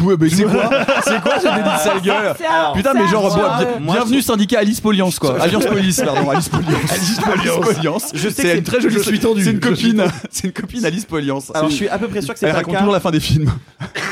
Ouais, mais c'est quoi [laughs] C'est quoi cette délit de sale gueule Putain, mais genre, choix, bon, euh, moi, bienvenue syndicat Alice Poliance, quoi. [laughs] Alliance Police, pardon, Alice Poliance. Alice Poliance. Je sais que C'est une très jolie. je suis tendu, C'est une copine. [laughs] C'est une copine Alice Poliance. Alors, je suis à peu près sûr que c'est Elle pas le raconte cas, toujours la fin des films.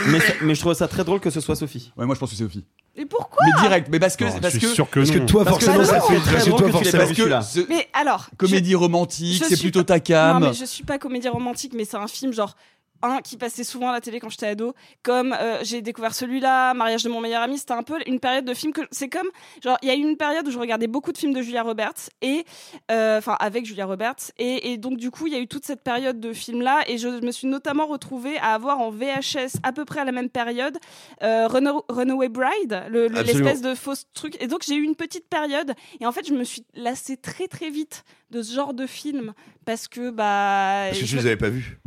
mais, mais je trouve ça très drôle que ce soit Sophie. Ouais, moi je pense que c'est Sophie. Et pourquoi Mais direct, mais parce que. Non, parce que sûr que Parce que toi, Parce que forcément, ça, fait. très Parce que drôle toi, que tu l'aies pas forcément. vu, celui-là. ce- Mais alors. je- comédie romantique, je c'est suis plutôt ta cam. Non, mais je suis pas comédie romantique, mais c'est un film genre. Un qui passait souvent à la télé quand j'étais ado, comme euh, j'ai découvert celui-là, Mariage de mon meilleur ami, c'était un peu une période de films que c'est comme genre il y a eu une période où je regardais beaucoup de films de Julia Roberts et euh, enfin avec Julia Roberts et, et donc du coup il y a eu toute cette période de films là et je me suis notamment retrouvée à avoir en VHS à peu près à la même période euh, Run- Runaway Bride, le- l'espèce de fausse truc et donc j'ai eu une petite période et en fait je me suis lassée très très vite de ce genre de film parce que bah Parce que je- tu les avais pas vus.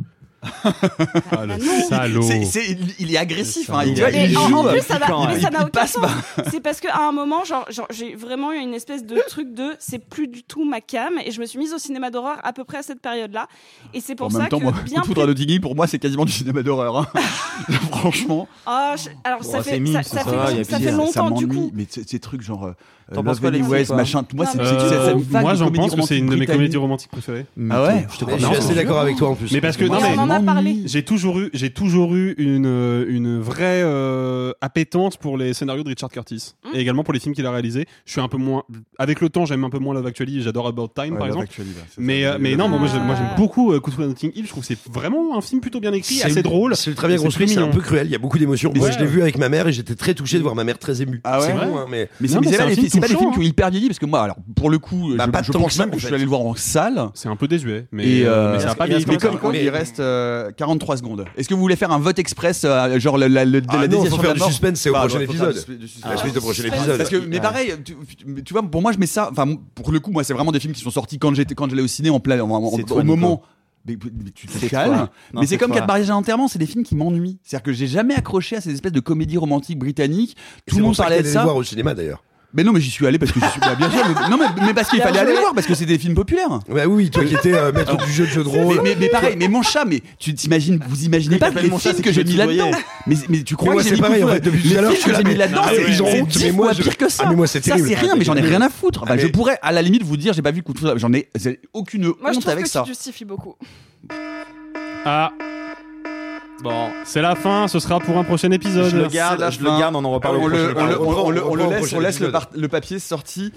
Ah, le. C'est- c'est- il est agressif, hein, il, il en, joue. en plus, ça n'a piquant, mais ouais. ça n'a Il aucun passe sens. [laughs] C'est parce qu'à un moment, genre, genre, j'ai vraiment eu une espèce de truc de c'est plus du tout ma cam et je me suis mise au cinéma d'horreur à peu près à cette période-là. Et c'est pour En ça même temps, que moi, bien Coup de foudre à plus- Notting Hill, pour moi, c'est quasiment du cinéma d'horreur. hein. [laughs] Franchement, Ah, je- alors ça Bon, fait mime, ça, ça ça fait, ça fait ça longtemps du m'ennuie. coup. Mais ces trucs genre euh, T'en Love penses quoi, West, toi machin. Moi, c'est moi, de j'en pense que c'est une de mes comédies romantiques préférées. Ah ouais Je suis assez d'accord avec toi en plus. Mais parce que non, mais a parlé. j'ai toujours eu, j'ai toujours eu une euh, une vraie euh, appétence pour les scénarios de Richard Curtis Hmm. et également pour les films qu'il a réalisés. Je suis un peu moins, avec le temps, j'aime un peu moins Love Actually. et J'adore About Time, par exemple. Mais, euh, mais non, moi j'aime, moi, j'aime Ah. beaucoup euh, Coup de foudre à Notting Hill. Je trouve que c'est vraiment un film plutôt bien écrit, C'est assez drôle. C'est très bien construit, c'est un peu cruel, il y a beaucoup d'émotions. Moi, je l'ai vu avec ma mère et j'étais très touché de voir ma mère très émue. Ah ouais? C'est con, hein, mais Mais c'est pas, un des films qui ont hyper vieilli parce que moi, alors pour le coup, Bah, je, pas je tant pense ça, même que je suis allé le voir en salle. C'est un peu désuet, mais, euh, euh, ça a pas vieilli Mais ça. comme il reste euh, 43 secondes. Est-ce que vous voulez faire un vote express, euh, genre la, la, la, Ah la non, faut de faire la du suspense, c'est au Bah, prochain ouais, faut faire épisode. du- du suspense. La suite au prochain épisode. Parce que, mais pareil, tu, tu vois, pour moi, je mets ça. Enfin, pour le coup, moi, c'est vraiment des films qui sont sortis quand j'étais, quand j'allais au ciné en plein, en- en- C'est au toi, Nico. moment. Mais, mais tu te C'est calmes. toi. Non, mais c'est c'est comme toi. quatre mariages à l'enterrement, c'est des films qui m'ennuient. C'est-à-dire que j'ai jamais accroché à ces espèces de comédies romantiques britanniques. Tout le monde parlait de ça. voir au cinéma d'ailleurs. Mais non, mais j'y suis allé parce que j'y suis. bah, bien sûr. mais- non, mais, mais parce qu'il fallait aller le voir parce que c'est des films populaires. Bah oui, toi qui étais euh, maître du jeu de jeu de rôle. Mais, mais, mais pareil, mais mon chat, mais tu t'imagines, vous imaginez pas les mon chat, films c'est que j'ai mis là-dedans. Mais, mais tu crois moi, que j'ai c'est mis pareil, en fait, depuis tout à l'heure, je que j'ai mis là-dedans, Ah, ils ont honte, mais moi, je- pire que ça. Ah, mais moi, c'est Ça, terrible. c'est rien, mais j'en ai rien à foutre. Je pourrais, à la limite, vous dire, j'ai pas vu coup de foudre. J'en ai aucune Moi, je honte trouve avec que ça. tu justifies beaucoup. Ah. Bon, c'est la fin. Ce sera pour un prochain épisode. Je le garde, je le garde, on en reparle on au le, prochain on le- épisode. on le- on le reprend au laisse, le papier sorti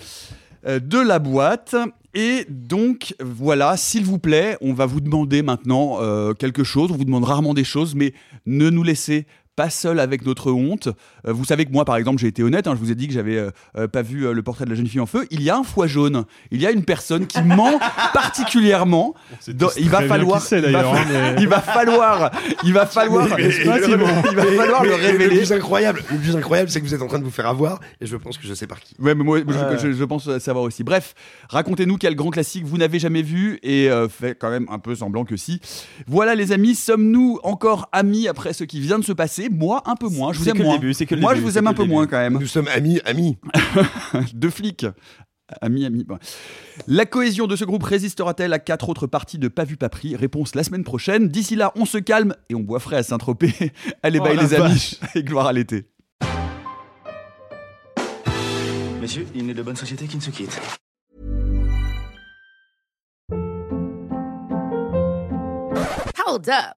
euh, de la boîte. Et donc, voilà, s'il vous plaît, on va vous demander maintenant euh, quelque chose. On vous demande rarement des choses, mais ne nous laissez pas seul avec notre honte. Euh, vous savez que moi, par exemple, j'ai été honnête. hein, je vous ai dit que j'avais euh, euh, pas vu euh, le portrait de la jeune fille en feu. Il y a un foie jaune. Il y a une personne qui [laughs] ment particulièrement. Donc, il va falloir, il va d'ailleurs, fa- hein, mais- il va falloir, il va falloir, Mais- mais- il va falloir [laughs] mais- le révéler. Le plus incroyable, le plus incroyable, c'est que vous êtes en train de vous faire avoir, et je pense que je sais par qui. Ouais, mais moi, je- je, je pense savoir aussi. Bref, racontez-nous quel grand classique vous n'avez jamais vu et euh, fait quand même un peu semblant que si. Voilà, les amis, sommes-nous encore amis après ce qui vient de se passer? Moi, un peu moins. Je vous aime que le moins. début, c'est que le Moi, début, je vous aime un peu début. moins quand même. Nous sommes amis, amis. [laughs] Deux flics. Amis, amis. Bon. La cohésion de ce groupe résistera-t-elle à quatre autres parties de Pas vu, pas pris? Réponse la semaine prochaine. D'ici là, on se calme et on boit frais à Saint-Tropez. [laughs] Allez, Oh bye les amis [laughs] et gloire à l'été. Messieurs, il n'est de bonne société qui ne se quitte. Hold up.